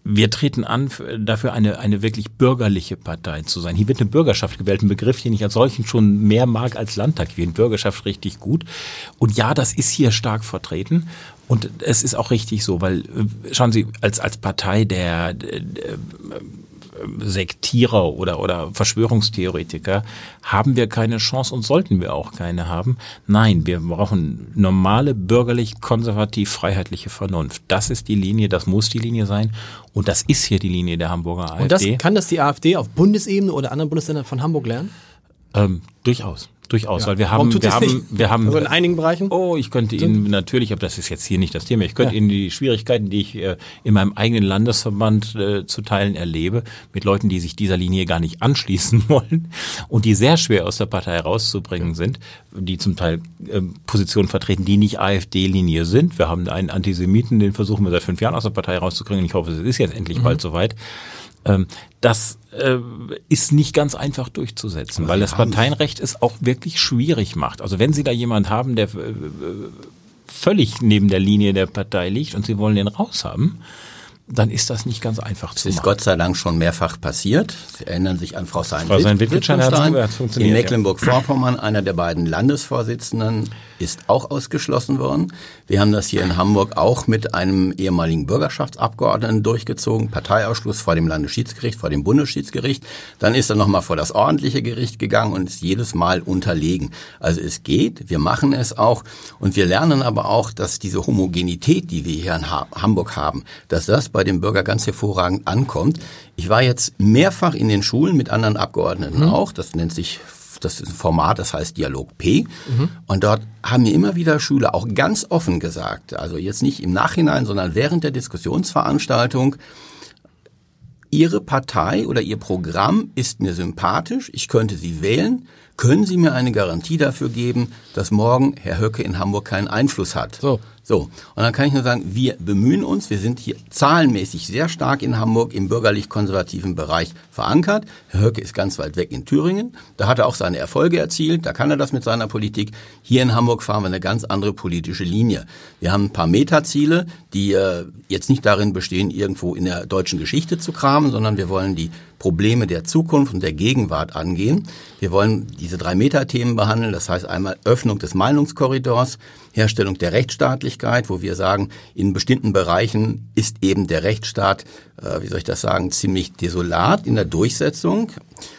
wir treten an, dafür eine, eine wirklich bürgerliche Partei zu sein. Hier wird eine Bürgerschaft gewählt, ein Begriff, den ich als solchen schon mehr mag als Landtag. Ich finde Bürgerschaft richtig gut. Und ja, das ist hier stark vertreten. Und es ist auch richtig so, weil, äh, schauen Sie, als, als Partei der, der, der Sektierer oder, oder Verschwörungstheoretiker haben wir keine Chance und sollten wir auch keine haben. Nein, wir brauchen normale, bürgerlich, konservativ, freiheitliche Vernunft. Das ist die Linie, das muss die Linie sein. Und das ist hier die Linie der Hamburger AfD. Und das kann das die AfD auf Bundesebene oder anderen Bundesländern von Hamburg lernen? Ähm, durchaus. Durchaus, ja. weil wir haben, wir haben, wir haben, also in einigen Bereichen. Oh, ich könnte Ihnen natürlich, aber das ist jetzt hier nicht das Thema. Ich könnte ja. Ihnen die Schwierigkeiten, die ich äh, in meinem eigenen Landesverband äh, zu teilen erlebe, mit Leuten, die sich dieser Linie gar nicht anschließen wollen und die sehr schwer aus der Partei rauszubringen sind, die zum Teil äh, Positionen vertreten, die nicht AfD-Linie sind. Wir haben einen Antisemiten, den versuchen wir seit fünf Jahren aus der Partei rauszukriegen. Ich hoffe, es ist jetzt endlich mhm. bald soweit. Ähm, das äh, ist nicht ganz einfach durchzusetzen, Aber weil das Parteienrecht es auch wirklich schwierig macht. Also wenn Sie da jemand haben, der äh, völlig neben der Linie der Partei liegt und Sie wollen den raushaben, dann ist das nicht ganz einfach zu machen. Ist Gott sei Dank schon mehrfach passiert. Sie erinnern sich an Frau Sein Frau Sein. In Mecklenburg-Vorpommern, einer der beiden Landesvorsitzenden, ist auch ausgeschlossen worden. Wir haben das hier in Hamburg auch mit einem ehemaligen Bürgerschaftsabgeordneten durchgezogen, Parteiausschluss vor dem Landesschiedsgericht, vor dem Bundesschiedsgericht. Dann ist er nochmal vor das ordentliche Gericht gegangen und ist jedes Mal unterlegen. Also es geht, wir machen es auch und wir lernen aber auch, dass diese Homogenität, die wir hier in Hamburg haben, dass das bei dem Bürger ganz hervorragend ankommt. Ich war jetzt mehrfach in den Schulen mit anderen Abgeordneten mhm. auch, das nennt sich das ist ein Format, das heißt Dialog P. Mhm. Und dort haben mir immer wieder Schüler auch ganz offen gesagt, also jetzt nicht im Nachhinein, sondern während der Diskussionsveranstaltung, Ihre Partei oder Ihr Programm ist mir sympathisch, ich könnte Sie wählen. Können Sie mir eine Garantie dafür geben, dass morgen Herr Höcke in Hamburg keinen Einfluss hat? So. So, und dann kann ich nur sagen, wir bemühen uns, wir sind hier zahlenmäßig sehr stark in Hamburg im bürgerlich-konservativen Bereich verankert. Herr Höcke ist ganz weit weg in Thüringen, da hat er auch seine Erfolge erzielt, da kann er das mit seiner Politik. Hier in Hamburg fahren wir eine ganz andere politische Linie. Wir haben ein paar Metaziele, die äh, jetzt nicht darin bestehen, irgendwo in der deutschen Geschichte zu kramen, sondern wir wollen die Probleme der Zukunft und der Gegenwart angehen. Wir wollen diese drei Metathemen behandeln, das heißt einmal Öffnung des Meinungskorridors, Herstellung der Rechtsstaatlichkeit, wo wir sagen, in bestimmten Bereichen ist eben der Rechtsstaat, äh, wie soll ich das sagen, ziemlich desolat in der Durchsetzung.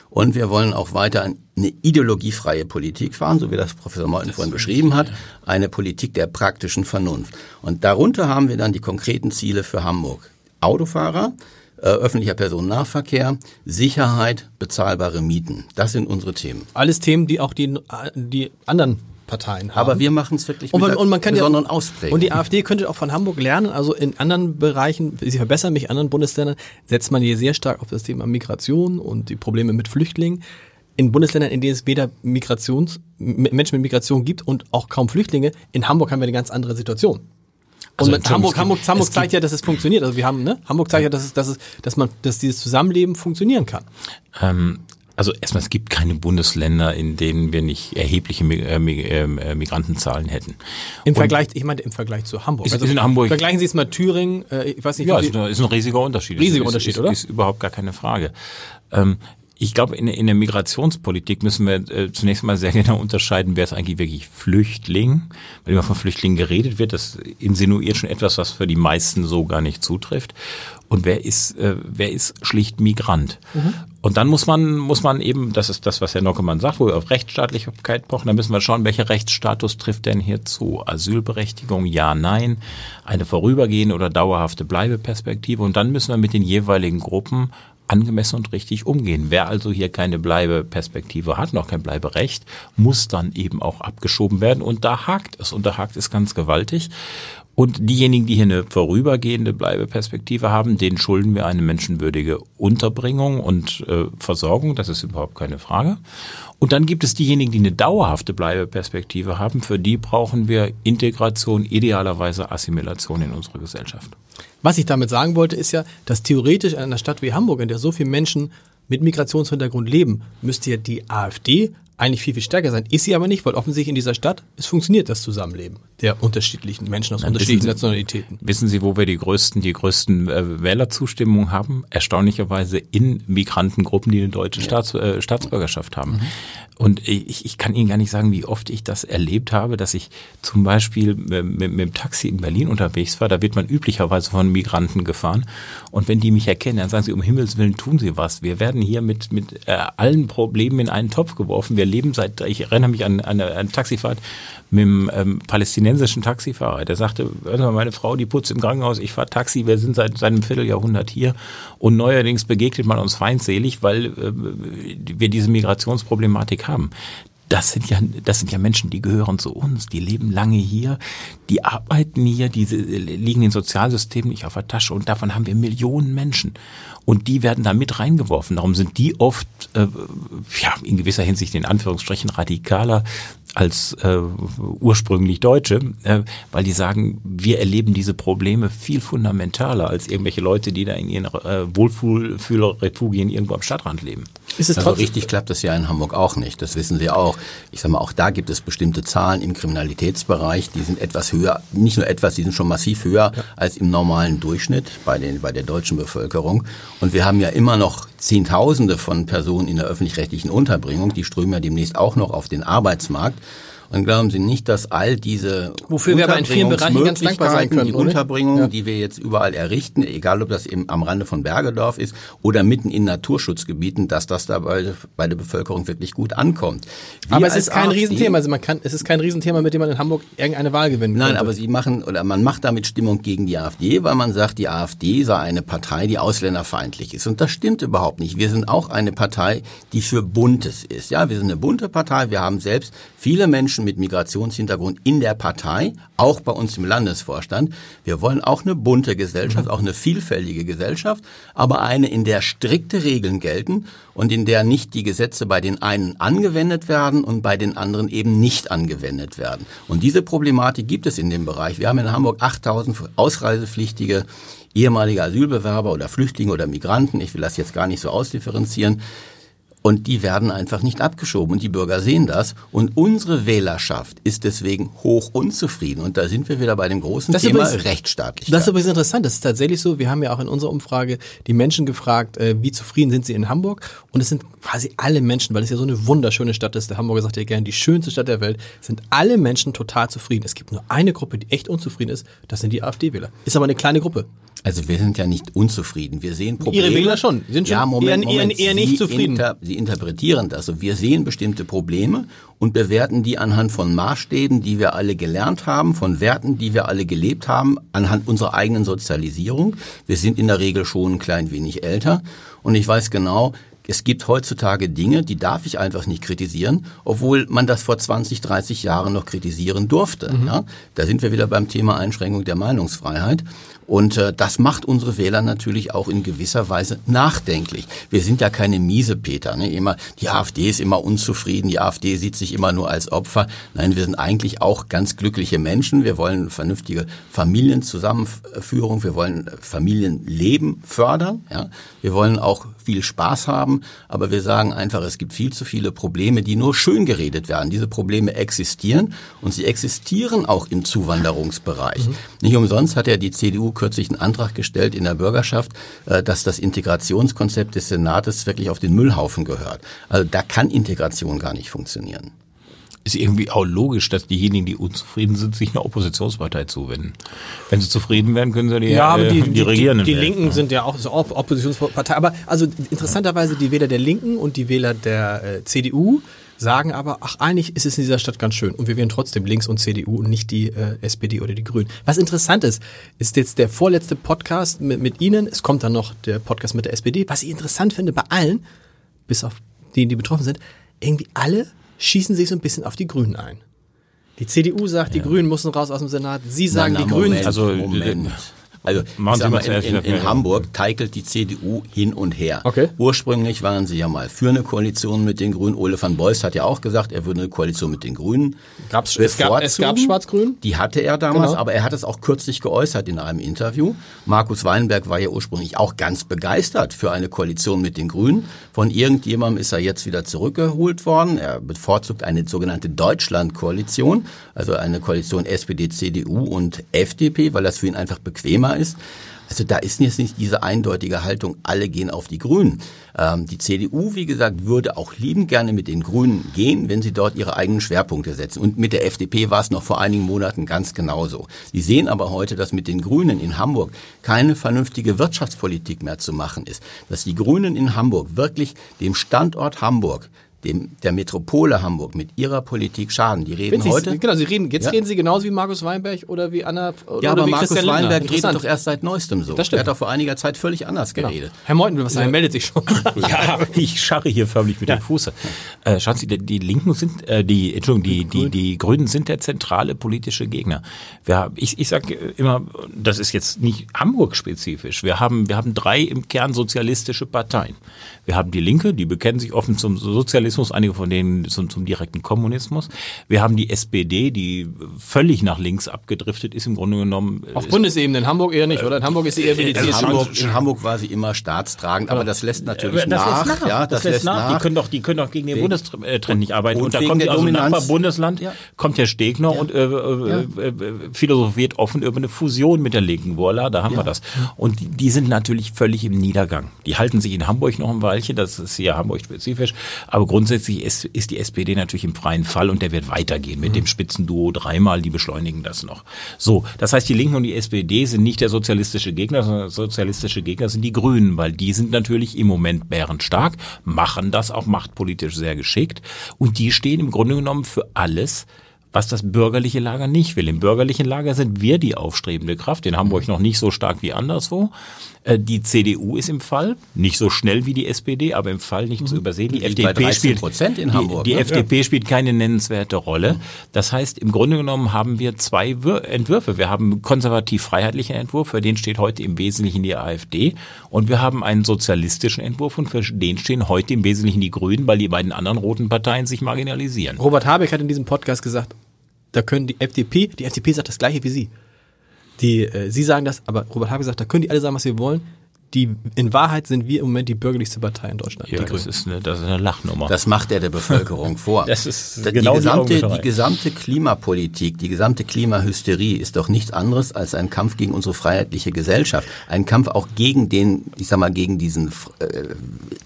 Und wir wollen auch weiter eine ideologiefreie Politik fahren, so wie das Professor Meuthen vorhin beschrieben hat, eine Politik der praktischen Vernunft. Und darunter haben wir dann die konkreten Ziele für Hamburg. Autofahrer, äh, öffentlicher Personennahverkehr, Sicherheit, bezahlbare Mieten. Das sind unsere Themen. Alles Themen, die auch die, die anderen Parteien haben. Aber wir machen es wirklich und man, mit und man kann besonderen ja, Ausprägung. Und die AfD könnte auch von Hamburg lernen. Also in anderen Bereichen, sie verbessern mich, in anderen Bundesländern setzt man hier sehr stark auf das Thema Migration und die Probleme mit Flüchtlingen. In Bundesländern, in denen es weder Migrations, Menschen mit Migration gibt und auch kaum Flüchtlinge, in Hamburg haben wir eine ganz andere Situation. Also und Hamburg, gibt, Hamburg, Hamburg zeigt ja, dass es funktioniert. Also wir haben, ne? Hamburg zeigt ja, dass es, dass es, dass man, dass dieses Zusammenleben funktionieren kann. Ähm, also erstmal, es gibt keine Bundesländer, in denen wir nicht erhebliche äh, äh, Migrantenzahlen hätten. Im Und Vergleich, ich meine im Vergleich zu Hamburg. Ist, also, in Hamburg vergleichen Sie es mal Thüringen, äh, ich weiß nicht. Ja, ist, ist ein riesiger Unterschied. Riesiger Unterschied, ist, oder? Ist, ist überhaupt gar keine Frage. Ähm, ich glaube, in, in der Migrationspolitik müssen wir äh, zunächst mal sehr genau unterscheiden, wer ist eigentlich wirklich Flüchtling. Wenn immer von Flüchtlingen geredet wird, das insinuiert schon etwas, was für die meisten so gar nicht zutrifft. Und wer ist, äh, wer ist schlicht Migrant? Mhm. Und dann muss man, muss man eben, das ist das, was Herr Nockemann sagt, wo wir auf Rechtsstaatlichkeit pochen, da müssen wir schauen, welcher Rechtsstatus trifft denn hier zu? Asylberechtigung, ja, nein, eine vorübergehende oder dauerhafte Bleibeperspektive. Und dann müssen wir mit den jeweiligen Gruppen angemessen und richtig umgehen. Wer also hier keine Bleibeperspektive hat, noch kein Bleiberecht, muss dann eben auch abgeschoben werden. Und da hakt es. Und da hakt es ganz gewaltig. Und diejenigen, die hier eine vorübergehende Bleibeperspektive haben, denen schulden wir eine menschenwürdige Unterbringung und äh, Versorgung. Das ist überhaupt keine Frage. Und dann gibt es diejenigen, die eine dauerhafte Bleibeperspektive haben. Für die brauchen wir Integration, idealerweise Assimilation in unsere Gesellschaft. Was ich damit sagen wollte, ist ja, dass theoretisch in einer Stadt wie Hamburg, in der so viele Menschen mit Migrationshintergrund leben, müsste ja die AfD eigentlich viel, viel stärker sein. Ist sie aber nicht, weil offensichtlich in dieser Stadt, es funktioniert das Zusammenleben der unterschiedlichen Menschen aus Nein, unterschiedlichen wissen Nationalitäten. Wissen Sie, wo wir die größten, die größten äh, Wählerzustimmung haben? Erstaunlicherweise in Migrantengruppen, die eine deutsche ja. Staats, äh, Staatsbürgerschaft haben. Mhm. Und ich, ich kann Ihnen gar nicht sagen, wie oft ich das erlebt habe, dass ich zum Beispiel mit, mit, mit dem Taxi in Berlin unterwegs war. Da wird man üblicherweise von Migranten gefahren. Und wenn die mich erkennen, dann sagen sie, um Himmels Willen tun Sie was. Wir werden hier mit, mit äh, allen Problemen in einen Topf geworfen. Wir leben seit, ich erinnere mich an, an eine Taxifahrt mit einem ähm, palästinensischen Taxifahrer. Der sagte, meine Frau, die putzt im Krankenhaus, ich fahre Taxi, wir sind seit, seit einem Vierteljahrhundert hier. Und neuerdings begegnet man uns feindselig, weil äh, wir diese Migrationsproblematik haben das sind ja, das sind ja Menschen, die gehören zu uns, die leben lange hier, die arbeiten hier, die liegen in Sozialsystemen nicht auf der Tasche und davon haben wir Millionen Menschen. Und die werden da mit reingeworfen. Darum sind die oft, äh, ja, in gewisser Hinsicht in Anführungsstrichen radikaler als äh, ursprünglich Deutsche, äh, weil die sagen, wir erleben diese Probleme viel fundamentaler als irgendwelche Leute, die da in ihren äh, Wohlfühlrefugien irgendwo am Stadtrand leben. Ist es also richtig klappt das ja in Hamburg auch nicht. Das wissen Sie auch. Ich sage mal, auch da gibt es bestimmte Zahlen im Kriminalitätsbereich, die sind etwas höher, nicht nur etwas, die sind schon massiv höher ja. als im normalen Durchschnitt bei, den, bei der deutschen Bevölkerung. Und wir haben ja immer noch Zehntausende von Personen in der öffentlich-rechtlichen Unterbringung, die strömen ja demnächst auch noch auf den Arbeitsmarkt. Und glauben Sie nicht, dass all diese Wofür wir aber in vielen Bereichen ganz dankbar sein können, die oder? Unterbringung, ja. die wir jetzt überall errichten, egal ob das eben am Rande von Bergedorf ist oder mitten in Naturschutzgebieten, dass das da bei, der Bevölkerung wirklich gut ankommt. Wir aber es ist kein AfD, Riesenthema. Also man kann, es ist kein Riesenthema, mit dem man in Hamburg irgendeine Wahl gewinnen kann. Nein, aber Sie machen oder man macht damit Stimmung gegen die AfD, weil man sagt, die AfD sei eine Partei, die ausländerfeindlich ist. Und das stimmt überhaupt nicht. Wir sind auch eine Partei, die für Buntes ist. Ja, wir sind eine bunte Partei. Wir haben selbst viele Menschen mit Migrationshintergrund in der Partei, auch bei uns im Landesvorstand. Wir wollen auch eine bunte Gesellschaft, mhm. auch eine vielfältige Gesellschaft, aber eine, in der strikte Regeln gelten und in der nicht die Gesetze bei den einen angewendet werden und bei den anderen eben nicht angewendet werden. Und diese Problematik gibt es in dem Bereich. Wir haben in Hamburg 8000 ausreisepflichtige ehemalige Asylbewerber oder Flüchtlinge oder Migranten. Ich will das jetzt gar nicht so ausdifferenzieren. Und die werden einfach nicht abgeschoben. Und die Bürger sehen das. Und unsere Wählerschaft ist deswegen hoch unzufrieden. Und da sind wir wieder bei dem großen das Thema übrigens, Rechtsstaatlichkeit. Das ist übrigens interessant. Das ist tatsächlich so. Wir haben ja auch in unserer Umfrage die Menschen gefragt, äh, wie zufrieden sind sie in Hamburg. Und es sind quasi alle Menschen, weil es ja so eine wunderschöne Stadt ist. Der Hamburger sagt ja gerne, die schönste Stadt der Welt, sind alle Menschen total zufrieden. Es gibt nur eine Gruppe, die echt unzufrieden ist. Das sind die AfD-Wähler. Ist aber eine kleine Gruppe. Also wir sind ja nicht unzufrieden. Wir sehen Probleme. Ihre Wähler schon. Sind schon ja, Moment, eher, Moment. eher, nicht Sie zufrieden. Inter, Sie interpretieren das. Und wir sehen bestimmte Probleme und bewerten die anhand von Maßstäben, die wir alle gelernt haben, von Werten, die wir alle gelebt haben, anhand unserer eigenen Sozialisierung. Wir sind in der Regel schon ein klein wenig älter. Und ich weiß genau, es gibt heutzutage Dinge, die darf ich einfach nicht kritisieren, obwohl man das vor 20, 30 Jahren noch kritisieren durfte. Mhm. Ja? Da sind wir wieder beim Thema Einschränkung der Meinungsfreiheit. Und äh, das macht unsere Wähler natürlich auch in gewisser Weise nachdenklich. Wir sind ja keine Miesepeter. Ne? Immer, die AfD ist immer unzufrieden, die AfD sieht sich immer nur als Opfer. Nein, wir sind eigentlich auch ganz glückliche Menschen. Wir wollen vernünftige Familienzusammenführung, wir wollen Familienleben fördern. Ja? Wir wollen auch viel Spaß haben haben, aber wir sagen einfach, es gibt viel zu viele Probleme, die nur schön geredet werden. Diese Probleme existieren und sie existieren auch im Zuwanderungsbereich. Mhm. Nicht umsonst hat ja die CDU kürzlich einen Antrag gestellt in der Bürgerschaft, äh, dass das Integrationskonzept des Senates wirklich auf den Müllhaufen gehört. Also da kann Integration gar nicht funktionieren ist irgendwie auch logisch, dass diejenigen, die unzufrieden sind, sich einer Oppositionspartei zuwenden. Wenn sie zufrieden werden, können sie die, ja, aber die, äh, die, die Regierenden Die, die Linken ja. sind ja auch so Oppositionspartei. Aber also interessanterweise die Wähler der Linken und die Wähler der äh, CDU sagen aber, ach, eigentlich ist es in dieser Stadt ganz schön und wir wählen trotzdem links und CDU und nicht die äh, SPD oder die Grünen. Was interessant ist, ist jetzt der vorletzte Podcast mit, mit Ihnen. Es kommt dann noch der Podcast mit der SPD. Was ich interessant finde bei allen, bis auf die, die betroffen sind, irgendwie alle schießen sich so ein bisschen auf die Grünen ein. Die CDU sagt, ja. die Grünen müssen raus aus dem Senat. Sie sagen, na, na, die Grünen. Moment, also Moment. Also Machen Sie mal, in, in, in Hamburg teigelt die CDU hin und her. Okay. Ursprünglich waren sie ja mal für eine Koalition mit den Grünen. Ole van Beust hat ja auch gesagt, er würde eine Koalition mit den Grünen Gab's, es gab, es gab Schwarz-Grün? Die hatte er damals, genau. aber er hat es auch kürzlich geäußert in einem Interview. Markus Weinberg war ja ursprünglich auch ganz begeistert für eine Koalition mit den Grünen. Von irgendjemandem ist er jetzt wieder zurückgeholt worden. Er bevorzugt eine sogenannte Deutschland-Koalition, also eine Koalition SPD, CDU und FDP, weil das für ihn einfach bequemer ist. Also da ist jetzt nicht diese eindeutige Haltung, alle gehen auf die Grünen. Ähm, die CDU, wie gesagt, würde auch lieben gerne mit den Grünen gehen, wenn sie dort ihre eigenen Schwerpunkte setzen. Und mit der FDP war es noch vor einigen Monaten ganz genauso. Sie sehen aber heute, dass mit den Grünen in Hamburg keine vernünftige Wirtschaftspolitik mehr zu machen ist. Dass die Grünen in Hamburg wirklich dem Standort Hamburg dem, der Metropole Hamburg mit ihrer Politik schaden. Die reden Witzig, heute. Genau, Sie reden, jetzt ja. reden Sie genauso wie Markus Weinberg oder wie Anna oder Ja, aber wie Markus Christian Weinberg redet doch erst seit neuestem so. Das stimmt. Er hat doch vor einiger Zeit völlig anders genau. geredet. Herr Meuthen, was ja. er meldet sich schon. ja, ich scharre hier förmlich mit ja. dem Fuße. Äh, schauen Sie, die, die Linken sind, äh, die, Entschuldigung, die, die, die Grünen sind der zentrale politische Gegner. Wir, ich ich sage immer, das ist jetzt nicht Hamburg-spezifisch. Wir haben, wir haben drei im Kern sozialistische Parteien. Wir haben die Linke, die bekennen sich offen zum Sozialismus, einige von denen zum, zum direkten Kommunismus. Wir haben die SPD, die völlig nach links abgedriftet ist, im Grunde genommen. Auf Bundesebene, in Hamburg eher nicht, oder? In Hamburg ist sie eher wie die in Hamburg, in Hamburg war sie immer staatstragend, aber das lässt natürlich das nach. Lässt nach. Ja, das, das lässt, lässt nach. nach. Die können doch, die können doch gegen den Bundestrend nicht arbeiten. Und, und da kommt der also Nachbarbundesland, ja. kommt Herr Stegner ja. und äh, äh, äh, philosophiert offen über eine Fusion mit der Linken. Voila, da haben ja. wir das. Und die, die sind natürlich völlig im Niedergang. Die halten sich in Hamburg noch ein Weilchen das ist hier Hamburg-spezifisch. Aber grundsätzlich ist, ist die SPD natürlich im freien Fall und der wird weitergehen mit mhm. dem Spitzenduo dreimal, die beschleunigen das noch. So, das heißt, die Linken und die SPD sind nicht der sozialistische Gegner, sondern sozialistische Gegner sind die Grünen, weil die sind natürlich im Moment bärenstark, machen das auch machtpolitisch sehr geschickt und die stehen im Grunde genommen für alles, was das bürgerliche Lager nicht will. Im bürgerlichen Lager sind wir die aufstrebende Kraft, in Hamburg noch nicht so stark wie anderswo. Äh, die CDU ist im Fall, nicht so schnell wie die SPD, aber im Fall nicht mhm. zu übersehen. Die, die FDP spielt in Hamburg. Die, die ne? FDP ja. spielt keine nennenswerte Rolle. Mhm. Das heißt, im Grunde genommen haben wir zwei Entwürfe. Wir haben einen konservativ-freiheitlichen Entwurf, für den steht heute im Wesentlichen die AfD, und wir haben einen sozialistischen Entwurf, und für den stehen heute im Wesentlichen die Grünen, weil die beiden anderen roten Parteien sich marginalisieren. Robert Habeck hat in diesem Podcast gesagt, da können die FDP, die FDP sagt das gleiche wie Sie. Die, äh, Sie sagen das, aber Robert Habeck sagt, da können die alle sagen, was sie wollen die in Wahrheit sind wir im Moment die bürgerlichste Partei in Deutschland. Ja, das ist, eine, das ist eine Lachnummer. Das macht er der Bevölkerung vor. Das ist die, genau gesamte, die, die gesamte Klimapolitik, die gesamte Klimahysterie ist doch nichts anderes als ein Kampf gegen unsere freiheitliche Gesellschaft. Ein Kampf auch gegen den, ich sag mal, gegen diesen äh,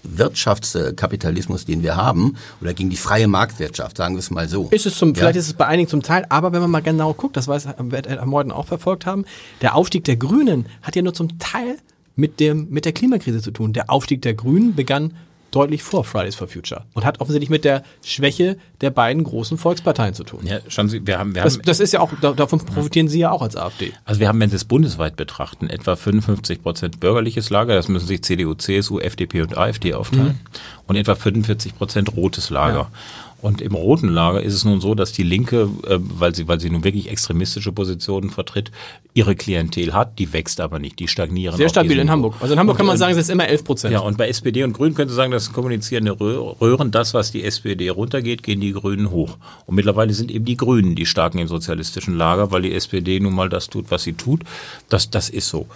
Wirtschaftskapitalismus, den wir haben, oder gegen die freie Marktwirtschaft, sagen wir es mal so. Ist es zum, ja? vielleicht ist es bei einigen zum Teil, aber wenn man mal genau guckt, das weiß, wird Herr Morten auch verfolgt haben, der Aufstieg der Grünen hat ja nur zum Teil mit, dem, mit der Klimakrise zu tun. Der Aufstieg der Grünen begann deutlich vor Fridays for Future und hat offensichtlich mit der Schwäche der beiden großen Volksparteien zu tun. Ja, schauen Sie, wir haben, wir das, haben, das ist ja auch, davon profitieren Sie ja auch als AfD. Also wir haben, wenn Sie es bundesweit betrachten, etwa 55 Prozent bürgerliches Lager, das müssen sich CDU, CSU, FDP und AfD aufteilen, mhm. und etwa 45 Prozent rotes Lager. Ja. Und im roten Lager ist es nun so, dass die Linke, äh, weil sie, weil sie nun wirklich extremistische Positionen vertritt, ihre Klientel hat, die wächst aber nicht, die stagnieren. Sehr stabil in Hamburg. Also in Hamburg und, kann man sagen, es ist immer 11 Prozent. Ja, und bei SPD und Grünen könnte sagen, das sind kommunizierende Röhren. Das, was die SPD runtergeht, gehen die Grünen hoch. Und mittlerweile sind eben die Grünen die starken im sozialistischen Lager, weil die SPD nun mal das tut, was sie tut. Das, das ist so.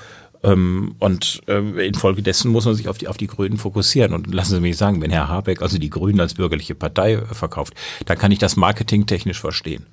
Ähm, und äh, infolgedessen muss man sich auf die, auf die Grünen fokussieren. Und lassen Sie mich sagen, wenn Herr Habeck also die Grünen als bürgerliche Partei äh, verkauft, dann kann ich das marketingtechnisch verstehen.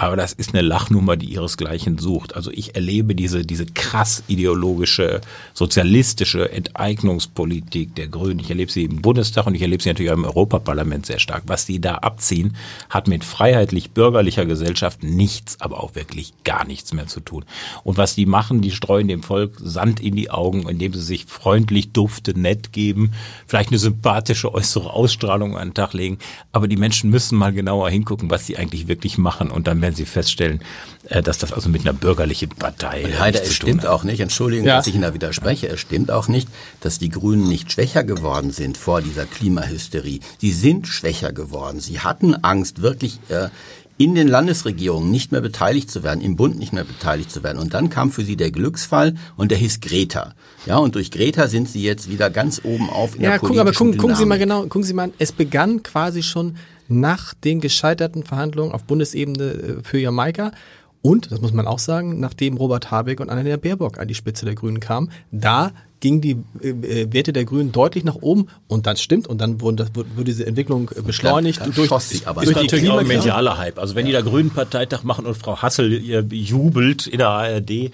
Aber das ist eine Lachnummer, die ihresgleichen sucht. Also ich erlebe diese, diese krass ideologische, sozialistische Enteignungspolitik der Grünen. Ich erlebe sie im Bundestag und ich erlebe sie natürlich auch im Europaparlament sehr stark. Was die da abziehen, hat mit freiheitlich-bürgerlicher Gesellschaft nichts, aber auch wirklich gar nichts mehr zu tun. Und was die machen, die streuen dem Volk Sand in die Augen, indem sie sich freundlich, dufte, nett geben, vielleicht eine sympathische äußere Ausstrahlung an den Tag legen. Aber die Menschen müssen mal genauer hingucken, was sie eigentlich wirklich machen. Und dann werden Sie feststellen, äh, dass das also mit einer bürgerlichen Partei. Und Heider, es stimmt hat. auch nicht, Entschuldigung, ja. dass ich Ihnen da widerspreche, es stimmt auch nicht, dass die Grünen nicht schwächer geworden sind vor dieser Klimahysterie. Sie sind schwächer geworden. Sie hatten Angst, wirklich äh, in den Landesregierungen nicht mehr beteiligt zu werden, im Bund nicht mehr beteiligt zu werden. Und dann kam für sie der Glücksfall und der hieß Greta. Ja, und durch Greta sind sie jetzt wieder ganz oben auf in ja, der gucken, aber gucken, gucken Sie mal genau, gucken Sie mal, es begann quasi schon nach den gescheiterten Verhandlungen auf Bundesebene äh, für Jamaika und, das muss man auch sagen, nachdem Robert Habeck und Annalena Baerbock an die Spitze der Grünen kamen, da gingen die äh, äh, Werte der Grünen deutlich nach oben und das stimmt und dann wurde, das, wurde diese Entwicklung beschleunigt dann, dann durch, sich aber durch die Klimakrise. medialer Hype. Also wenn ja. die da Grünen Parteitag machen und Frau Hassel jubelt in der ARD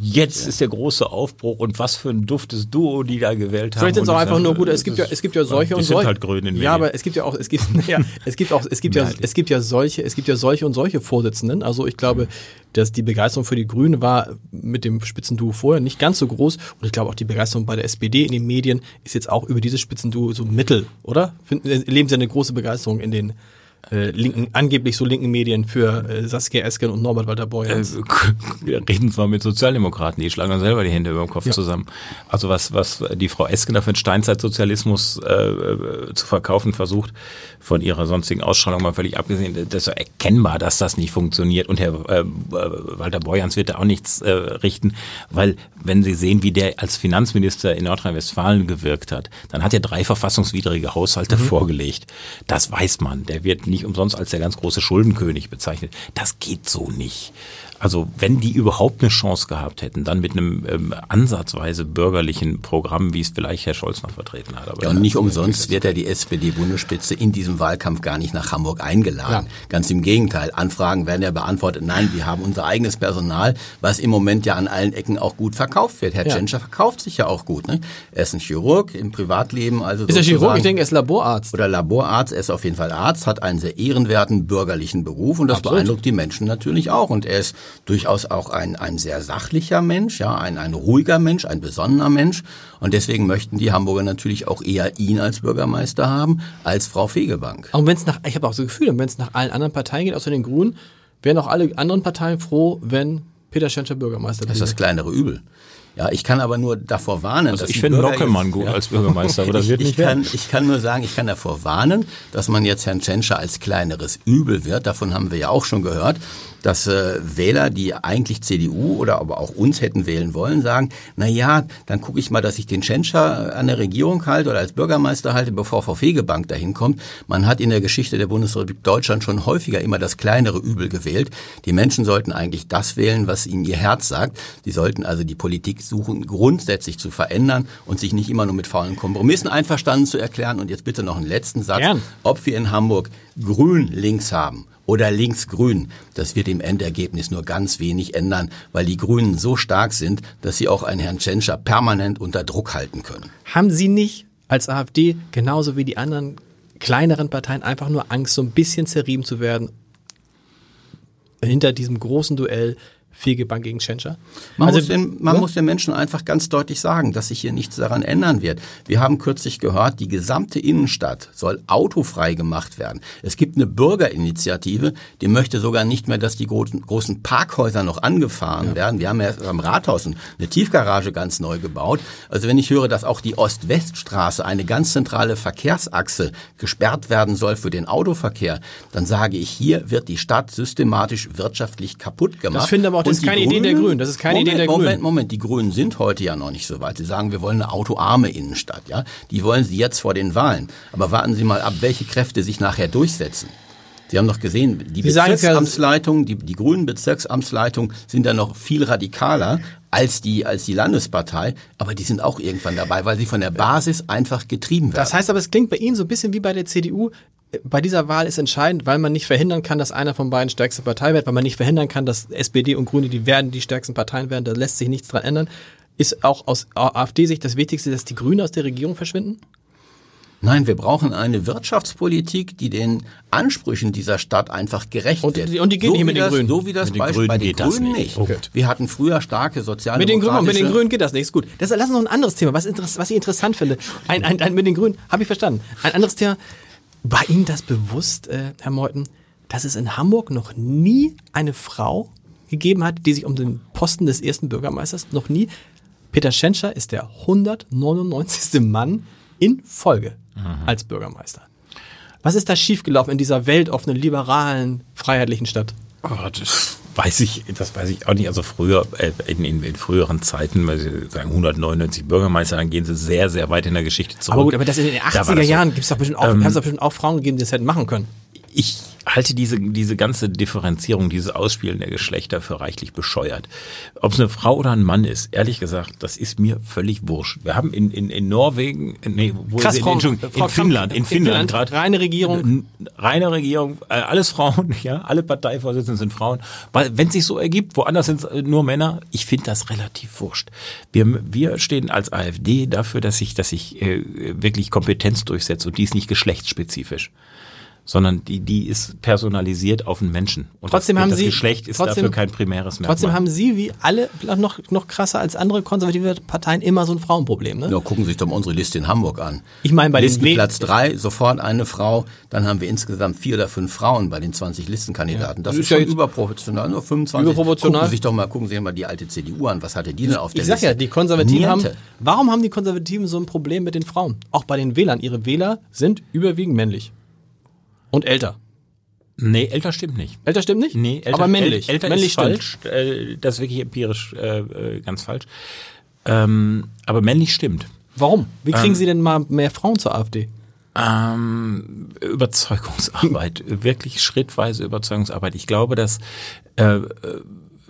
Jetzt ja. ist der große Aufbruch und was für ein duftes Duo die da gewählt haben. Vielleicht sind es auch einfach nur gut. Es gibt ja, es gibt ja solche und solche. Halt grün in ja, aber es gibt ja auch, es gibt, ja, es gibt auch, es gibt ja, es gibt ja solche, es gibt ja solche und solche Vorsitzenden. Also ich glaube, dass die Begeisterung für die Grünen war mit dem Spitzenduo vorher nicht ganz so groß. Und ich glaube auch die Begeisterung bei der SPD in den Medien ist jetzt auch über dieses Spitzenduo so mittel, oder? Finden, erleben Sie eine große Begeisterung in den äh, linken, angeblich so linken Medien für äh, Saskia Esken und Norbert Walter Borjans. Äh, reden zwar mit Sozialdemokraten, die schlagen dann selber die Hände über den Kopf ja. zusammen. Also was, was die Frau Esken da für den Steinzeitsozialismus äh, äh, zu verkaufen versucht, von ihrer sonstigen Ausstrahlung mal völlig abgesehen, das ist erkennbar, dass das nicht funktioniert. Und Herr äh, Walter Borjans wird da auch nichts äh, richten, weil wenn Sie sehen, wie der als Finanzminister in Nordrhein-Westfalen gewirkt hat, dann hat er drei verfassungswidrige Haushalte mhm. vorgelegt. Das weiß man. Der wird nicht umsonst als der ganz große Schuldenkönig bezeichnet. Das geht so nicht. Also wenn die überhaupt eine Chance gehabt hätten, dann mit einem ähm, ansatzweise bürgerlichen Programm, wie es vielleicht Herr Scholz noch vertreten hat. Aber ja, und nicht umsonst wird ja die SPD-Bundesspitze in diesem Wahlkampf gar nicht nach Hamburg eingeladen. Ja. Ganz im Gegenteil. Anfragen werden ja beantwortet, nein, wir haben unser eigenes Personal, was im Moment ja an allen Ecken auch gut verkauft wird. Herr ja. Tschentscher verkauft sich ja auch gut. Ne? Er ist ein Chirurg im Privatleben. Also ist er Chirurg? Ich denke, er ist Laborarzt. Oder Laborarzt. Er ist auf jeden Fall Arzt, hat einen sehr ehrenwerten bürgerlichen Beruf und das Absolut. beeindruckt die Menschen natürlich auch. Und er ist durchaus auch ein, ein sehr sachlicher Mensch, ja, ein, ein ruhiger Mensch, ein besonnener Mensch. Und deswegen möchten die Hamburger natürlich auch eher ihn als Bürgermeister haben, als Frau Fegebank. Und wenn es nach, ich habe auch so Gefühl, wenn es nach allen anderen Parteien geht, außer den Grünen, wären auch alle anderen Parteien froh, wenn Peter Schenscher Bürgermeister wäre. Das ist das kleinere Übel. Ja, ich kann aber nur davor warnen. Also ich finde Lockemann gut ja. als Bürgermeister, aber das ich, wird nicht ich kann, ich kann nur sagen, ich kann davor warnen, dass man jetzt Herrn Tschentscher als kleineres Übel wird. Davon haben wir ja auch schon gehört dass äh, Wähler, die eigentlich CDU oder aber auch uns hätten wählen wollen, sagen, na ja, dann gucke ich mal, dass ich den Tschentscher an der Regierung halte oder als Bürgermeister halte, bevor Frau Fegebank dahin kommt. Man hat in der Geschichte der Bundesrepublik Deutschland schon häufiger immer das kleinere Übel gewählt. Die Menschen sollten eigentlich das wählen, was ihnen ihr Herz sagt. Sie sollten also die Politik suchen, grundsätzlich zu verändern und sich nicht immer nur mit faulen Kompromissen einverstanden zu erklären. Und jetzt bitte noch einen letzten Satz. Gern. Ob wir in Hamburg grün links haben oder links-grün. Das wird im Endergebnis nur ganz wenig ändern, weil die Grünen so stark sind, dass sie auch einen Herrn Tschentscher permanent unter Druck halten können. Haben Sie nicht als AfD genauso wie die anderen kleineren Parteien einfach nur Angst, so ein bisschen zerrieben zu werden hinter diesem großen Duell Fegebank gegen Tschentscher. Man, also, muss den, man ja? muss den Menschen einfach ganz deutlich sagen, dass sich hier nichts daran ändern wird. Wir haben kürzlich gehört, die gesamte Innenstadt soll autofrei gemacht werden. Es gibt eine Bürgerinitiative, die möchte sogar nicht mehr, dass die großen, großen Parkhäuser noch angefahren ja. werden. Wir haben ja am Rathaus eine Tiefgarage ganz neu gebaut. Also wenn ich höre, dass auch die Ost-West-Straße, eine ganz zentrale Verkehrsachse, gesperrt werden soll für den Autoverkehr, dann sage ich, hier wird die Stadt systematisch wirtschaftlich kaputt gemacht. Das finde aber auch das ist keine Grünen, Idee der Grünen. Das ist keine Moment, Idee der Grünen. Moment, Moment. Die Grünen sind heute ja noch nicht so weit. Sie sagen, wir wollen eine autoarme Innenstadt. Ja, die wollen sie jetzt vor den Wahlen. Aber warten Sie mal ab, welche Kräfte sich nachher durchsetzen. Sie haben doch gesehen, die Bezirksamtsleitung, die, die grünen Bezirksamtsleitungen sind da noch viel radikaler als die, als die Landespartei, aber die sind auch irgendwann dabei, weil sie von der Basis einfach getrieben werden. Das heißt aber, es klingt bei Ihnen so ein bisschen wie bei der CDU. Bei dieser Wahl ist entscheidend, weil man nicht verhindern kann, dass einer von beiden stärkste Partei wird, weil man nicht verhindern kann, dass SPD und Grüne, die werden die stärksten Parteien werden, da lässt sich nichts dran ändern. Ist auch aus AfD-Sicht das Wichtigste, dass die Grünen aus der Regierung verschwinden? Nein, wir brauchen eine Wirtschaftspolitik, die den Ansprüchen dieser Stadt einfach gerecht Und- wird. und die geht so nicht mit den das, Grünen. So wie das Mit den Beispiel Grünen bei den geht das Grünen nicht. nicht. Okay. Wir hatten früher starke Mit den, sozialdemokratische... Grünen, mit den Grünen geht das nicht, ist gut. Das, lass uns noch ein anderes Thema, was, was ich interessant finde. Ein, ein, ein, mit den Grünen, habe ich verstanden. Ein anderes Thema, war Ihnen das bewusst, äh, Herr Meuthen, dass es in Hamburg noch nie eine Frau gegeben hat, die sich um den Posten des ersten Bürgermeisters, noch nie. Peter Schenscher ist der 199. Mann in Folge als Bürgermeister. Was ist da schiefgelaufen in dieser weltoffenen, liberalen, freiheitlichen Stadt? Oh, das weiß ich, das weiß ich auch nicht. Also früher, äh, in, in, in früheren Zeiten, weil Sie sagen 199 Bürgermeister, dann gehen Sie sehr, sehr weit in der Geschichte zurück. Aber gut, aber das in den Da war 80er das so. Jahren gibt's doch bestimmt auch, Ähm, bestimmt auch Frauen gegeben, die das hätten machen können. ich halte diese, diese ganze Differenzierung, dieses Ausspielen der Geschlechter für reichlich bescheuert. Ob es eine Frau oder ein Mann ist, ehrlich gesagt, das ist mir völlig wurscht. Wir haben in, in, in Norwegen, nee, wo Krass, Frau, Entschuldigung, Frau in Finnland, Kamp- in Finnland gerade. Reine Regierung. Reine Regierung, äh, alles Frauen, ja, alle Parteivorsitzenden sind Frauen. Weil wenn es sich so ergibt, woanders sind es nur Männer, ich finde das relativ wurscht. Wir, wir stehen als AfD dafür, dass sich dass sich äh, wirklich Kompetenz durchsetzt und die ist nicht geschlechtsspezifisch. Sondern die, die ist personalisiert auf den Menschen. Und Trotzdem das, haben das Sie- Geschlecht ist trotzdem- dafür kein primäres Merkmal. Trotzdem haben Sie, wie alle, noch, noch krasser als andere konservative Parteien, immer so ein Frauenproblem. Ne? Ja, gucken Sie sich doch mal unsere Liste in Hamburg an. Ich meine, bei den Wähl- Listenplatz drei sofort eine Frau, dann haben wir insgesamt vier oder fünf Frauen bei den 20 Listenkandidaten. Das Das ist ist ja schon jetzt- überproportional, nur 25. Überproportional. Gucken Sie sich doch mal, gucken Sie sich mal die alte CDU an. Was hatte die denn auf der Ich sag Liste? ja, die Konservativen haben, warum haben die Konservativen so ein Problem mit den Frauen? Auch bei den Wählern. Ihre Wähler sind überwiegend männlich. Und älter. Nee, älter stimmt nicht. Älter stimmt nicht? Nee, älter, aber männlich. äl- Älter männlich ist stimmt. falsch. Äh, das ist wirklich empirisch äh, äh, ganz falsch. Ähm, aber männlich stimmt. Warum? Wie kriegen Sie denn mal mehr Frauen zur AfD? Ähm, Überzeugungsarbeit, wirklich schrittweise Überzeugungsarbeit. Ich glaube, dass äh, äh,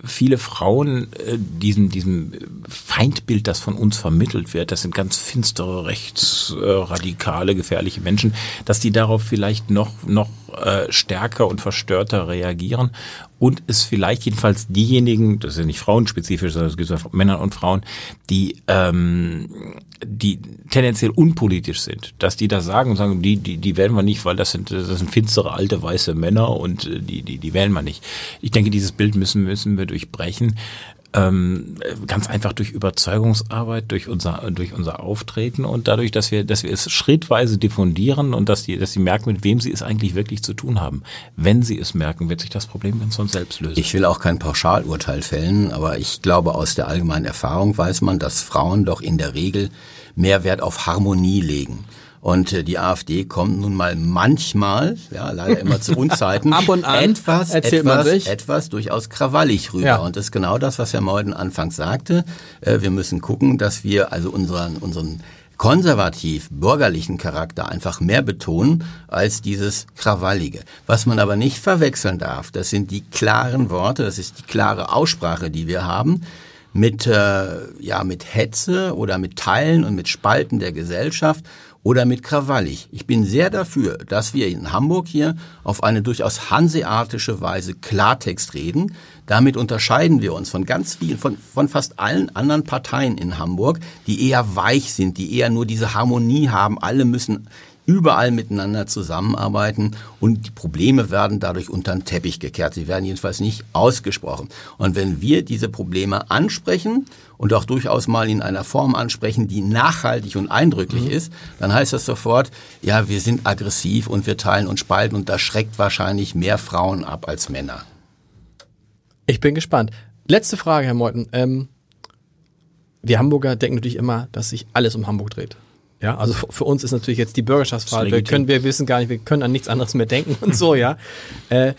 viele Frauen äh, diesem, diesem Feindbild, das von uns vermittelt wird, das sind ganz finstere, rechtsradikale, gefährliche Menschen, dass die darauf vielleicht noch, noch äh, stärker und verstörter reagieren und es vielleicht jedenfalls diejenigen, das ist ja nicht frauenspezifisch, sondern es gibt ja Männer und Frauen, die, ähm, die tendenziell unpolitisch sind, dass die das sagen und sagen, die, die, die wählen wir nicht, weil das sind, das sind finstere alte weiße Männer und äh, die, die, die wählen wir nicht. Ich denke, dieses Bild müssen, müssen wir durchbrechen. Ähm, ganz einfach durch Überzeugungsarbeit, durch unser, durch unser Auftreten und dadurch, dass wir, dass wir es schrittweise diffundieren und dass die, dass sie merken, mit wem sie es eigentlich wirklich zu tun haben. Wenn sie es merken, wird sich das Problem ganz von selbst lösen. Ich will auch kein Pauschalurteil fällen, aber ich glaube, aus der allgemeinen Erfahrung weiß man, dass Frauen doch in der Regel mehr Wert auf Harmonie legen. Und äh, die AfD kommt nun mal manchmal, ja, leider immer zu Unzeiten, Ab und an etwas, etwas, etwas durchaus krawallig rüber. Ja. Und das ist genau das, was Herr Meuden anfangs sagte. Äh, wir müssen gucken, dass wir also unseren, unseren konservativ-bürgerlichen Charakter einfach mehr betonen als dieses Krawallige. Was man aber nicht verwechseln darf, das sind die klaren Worte, das ist die klare Aussprache, die wir haben mit, äh, ja, mit Hetze oder mit Teilen und mit Spalten der Gesellschaft oder mit krawallig. Ich bin sehr dafür, dass wir in Hamburg hier auf eine durchaus hanseatische Weise Klartext reden. Damit unterscheiden wir uns von ganz vielen, von, von fast allen anderen Parteien in Hamburg, die eher weich sind, die eher nur diese Harmonie haben. Alle müssen überall miteinander zusammenarbeiten und die Probleme werden dadurch unter den Teppich gekehrt. Sie werden jedenfalls nicht ausgesprochen. Und wenn wir diese Probleme ansprechen und auch durchaus mal in einer Form ansprechen, die nachhaltig und eindrücklich ist, dann heißt das sofort, ja, wir sind aggressiv und wir teilen und spalten und das schreckt wahrscheinlich mehr Frauen ab als Männer. Ich bin gespannt. Letzte Frage, Herr Meuthen. Ähm, wir Hamburger denken natürlich immer, dass sich alles um Hamburg dreht. Ja, also für uns ist natürlich jetzt die ist wir können, wir wissen gar nicht, wir können an nichts anderes mehr denken und so, ja. Äh,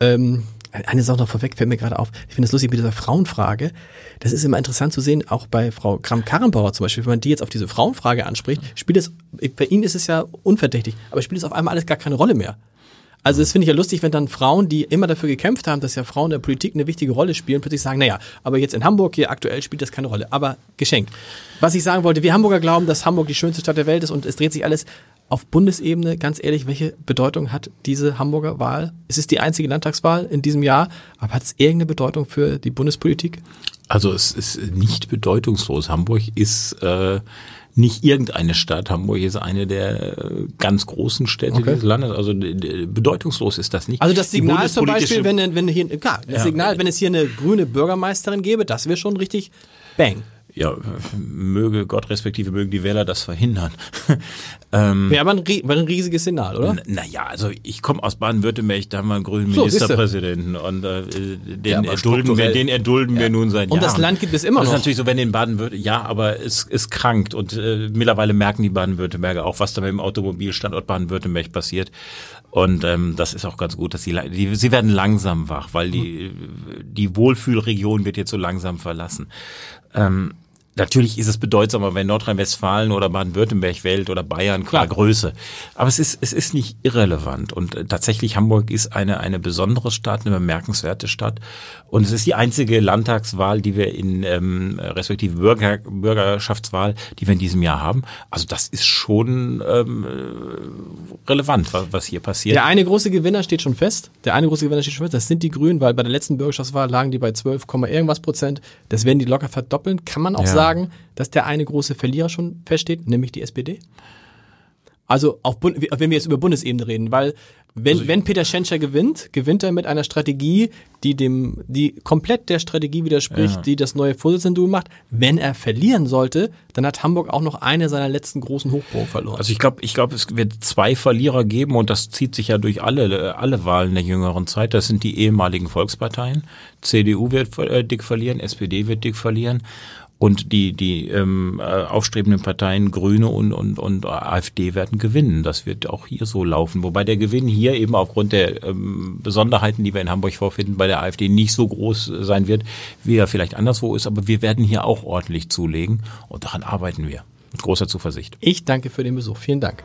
ähm, eine Sache noch vorweg fällt mir gerade auf. Ich finde es lustig mit dieser Frauenfrage. Das ist immer interessant zu sehen, auch bei Frau Kram-Karrenbauer zum Beispiel, wenn man die jetzt auf diese Frauenfrage anspricht, spielt es, bei Ihnen ist es ja unverdächtig, aber spielt es auf einmal alles gar keine Rolle mehr. Also das finde ich ja lustig, wenn dann Frauen, die immer dafür gekämpft haben, dass ja Frauen in der Politik eine wichtige Rolle spielen, plötzlich sagen, naja, aber jetzt in Hamburg hier aktuell spielt das keine Rolle. Aber geschenkt. Was ich sagen wollte, wir Hamburger glauben, dass Hamburg die schönste Stadt der Welt ist und es dreht sich alles auf Bundesebene. Ganz ehrlich, welche Bedeutung hat diese Hamburger Wahl? Es ist die einzige Landtagswahl in diesem Jahr, aber hat es irgendeine Bedeutung für die Bundespolitik? Also es ist nicht bedeutungslos. Hamburg ist äh, nicht irgendeine Stadt. Hamburg ist eine der äh, ganz großen Städte okay. dieses Landes. Also bedeutungslos ist das nicht. Also das Signal zum Beispiel, wenn, wenn hier, klar, das ja. Signal, wenn es hier eine grüne Bürgermeisterin gäbe, das wäre schon richtig bang ja, möge Gott respektive mögen die Wähler das verhindern. ähm, Wäre aber ein, ein, riesiges Signal, oder? Naja, also ich komme aus Baden-Württemberg, da haben wir einen grünen so, Ministerpräsidenten und äh, den, ja, erdulden wir, den erdulden ja. wir nun seit Jahren. Und das Land gibt es immer noch. Das ist natürlich so, wenn in Baden-Württemberg, ja, aber es, es krankt und äh, mittlerweile merken die Baden-Württemberger auch, was da mit dem Automobilstandort Baden-Württemberg passiert. Und ähm, das ist auch ganz gut, dass sie, die, sie werden langsam wach, weil die, die Wohlfühlregion wird jetzt so langsam verlassen. Ähm, Natürlich ist es bedeutsamer, wenn Nordrhein-Westfalen oder Baden-Württemberg wählt oder Bayern qua Größe. Aber es ist, es ist nicht irrelevant. Und äh, tatsächlich Hamburg ist eine, eine besondere Stadt, eine bemerkenswerte Stadt. Und es ist die einzige Landtagswahl, die wir in, ähm, respektive Bürger, Bürgerschaftswahl, die wir in diesem Jahr haben. Also das ist schon ähm, relevant, was, was hier passiert. Der eine große Gewinner steht schon fest. Der eine große Gewinner steht schon fest. Das sind die Grünen, weil bei der letzten Bürgerschaftswahl lagen die bei 12, irgendwas Prozent. Das werden die locker verdoppeln. Kann man auch ja. sagen sagen, dass der eine große Verlierer schon feststeht, nämlich die SPD? Also auf Bund wenn wir jetzt über Bundesebene reden, weil wenn, also wenn Peter Schenscher gewinnt, gewinnt er mit einer Strategie, die dem, die komplett der Strategie widerspricht, ja. die das neue Vorsitzende macht. Wenn er verlieren sollte, dann hat Hamburg auch noch eine seiner letzten großen Hochburgen verloren. Also ich glaube, ich glaube, es wird zwei Verlierer geben und das zieht sich ja durch alle, alle Wahlen der jüngeren Zeit. Das sind die ehemaligen Volksparteien. CDU wird äh, dick verlieren, SPD wird dick verlieren. Und die, die ähm, äh, aufstrebenden Parteien Grüne und, und, und AfD werden gewinnen. Das wird auch hier so laufen. Wobei der Gewinn hier eben aufgrund der ähm, Besonderheiten, die wir in Hamburg vorfinden, bei der AfD nicht so groß sein wird, wie er vielleicht anderswo ist. Aber wir werden hier auch ordentlich zulegen und daran arbeiten wir mit großer Zuversicht. Ich danke für den Besuch. Vielen Dank.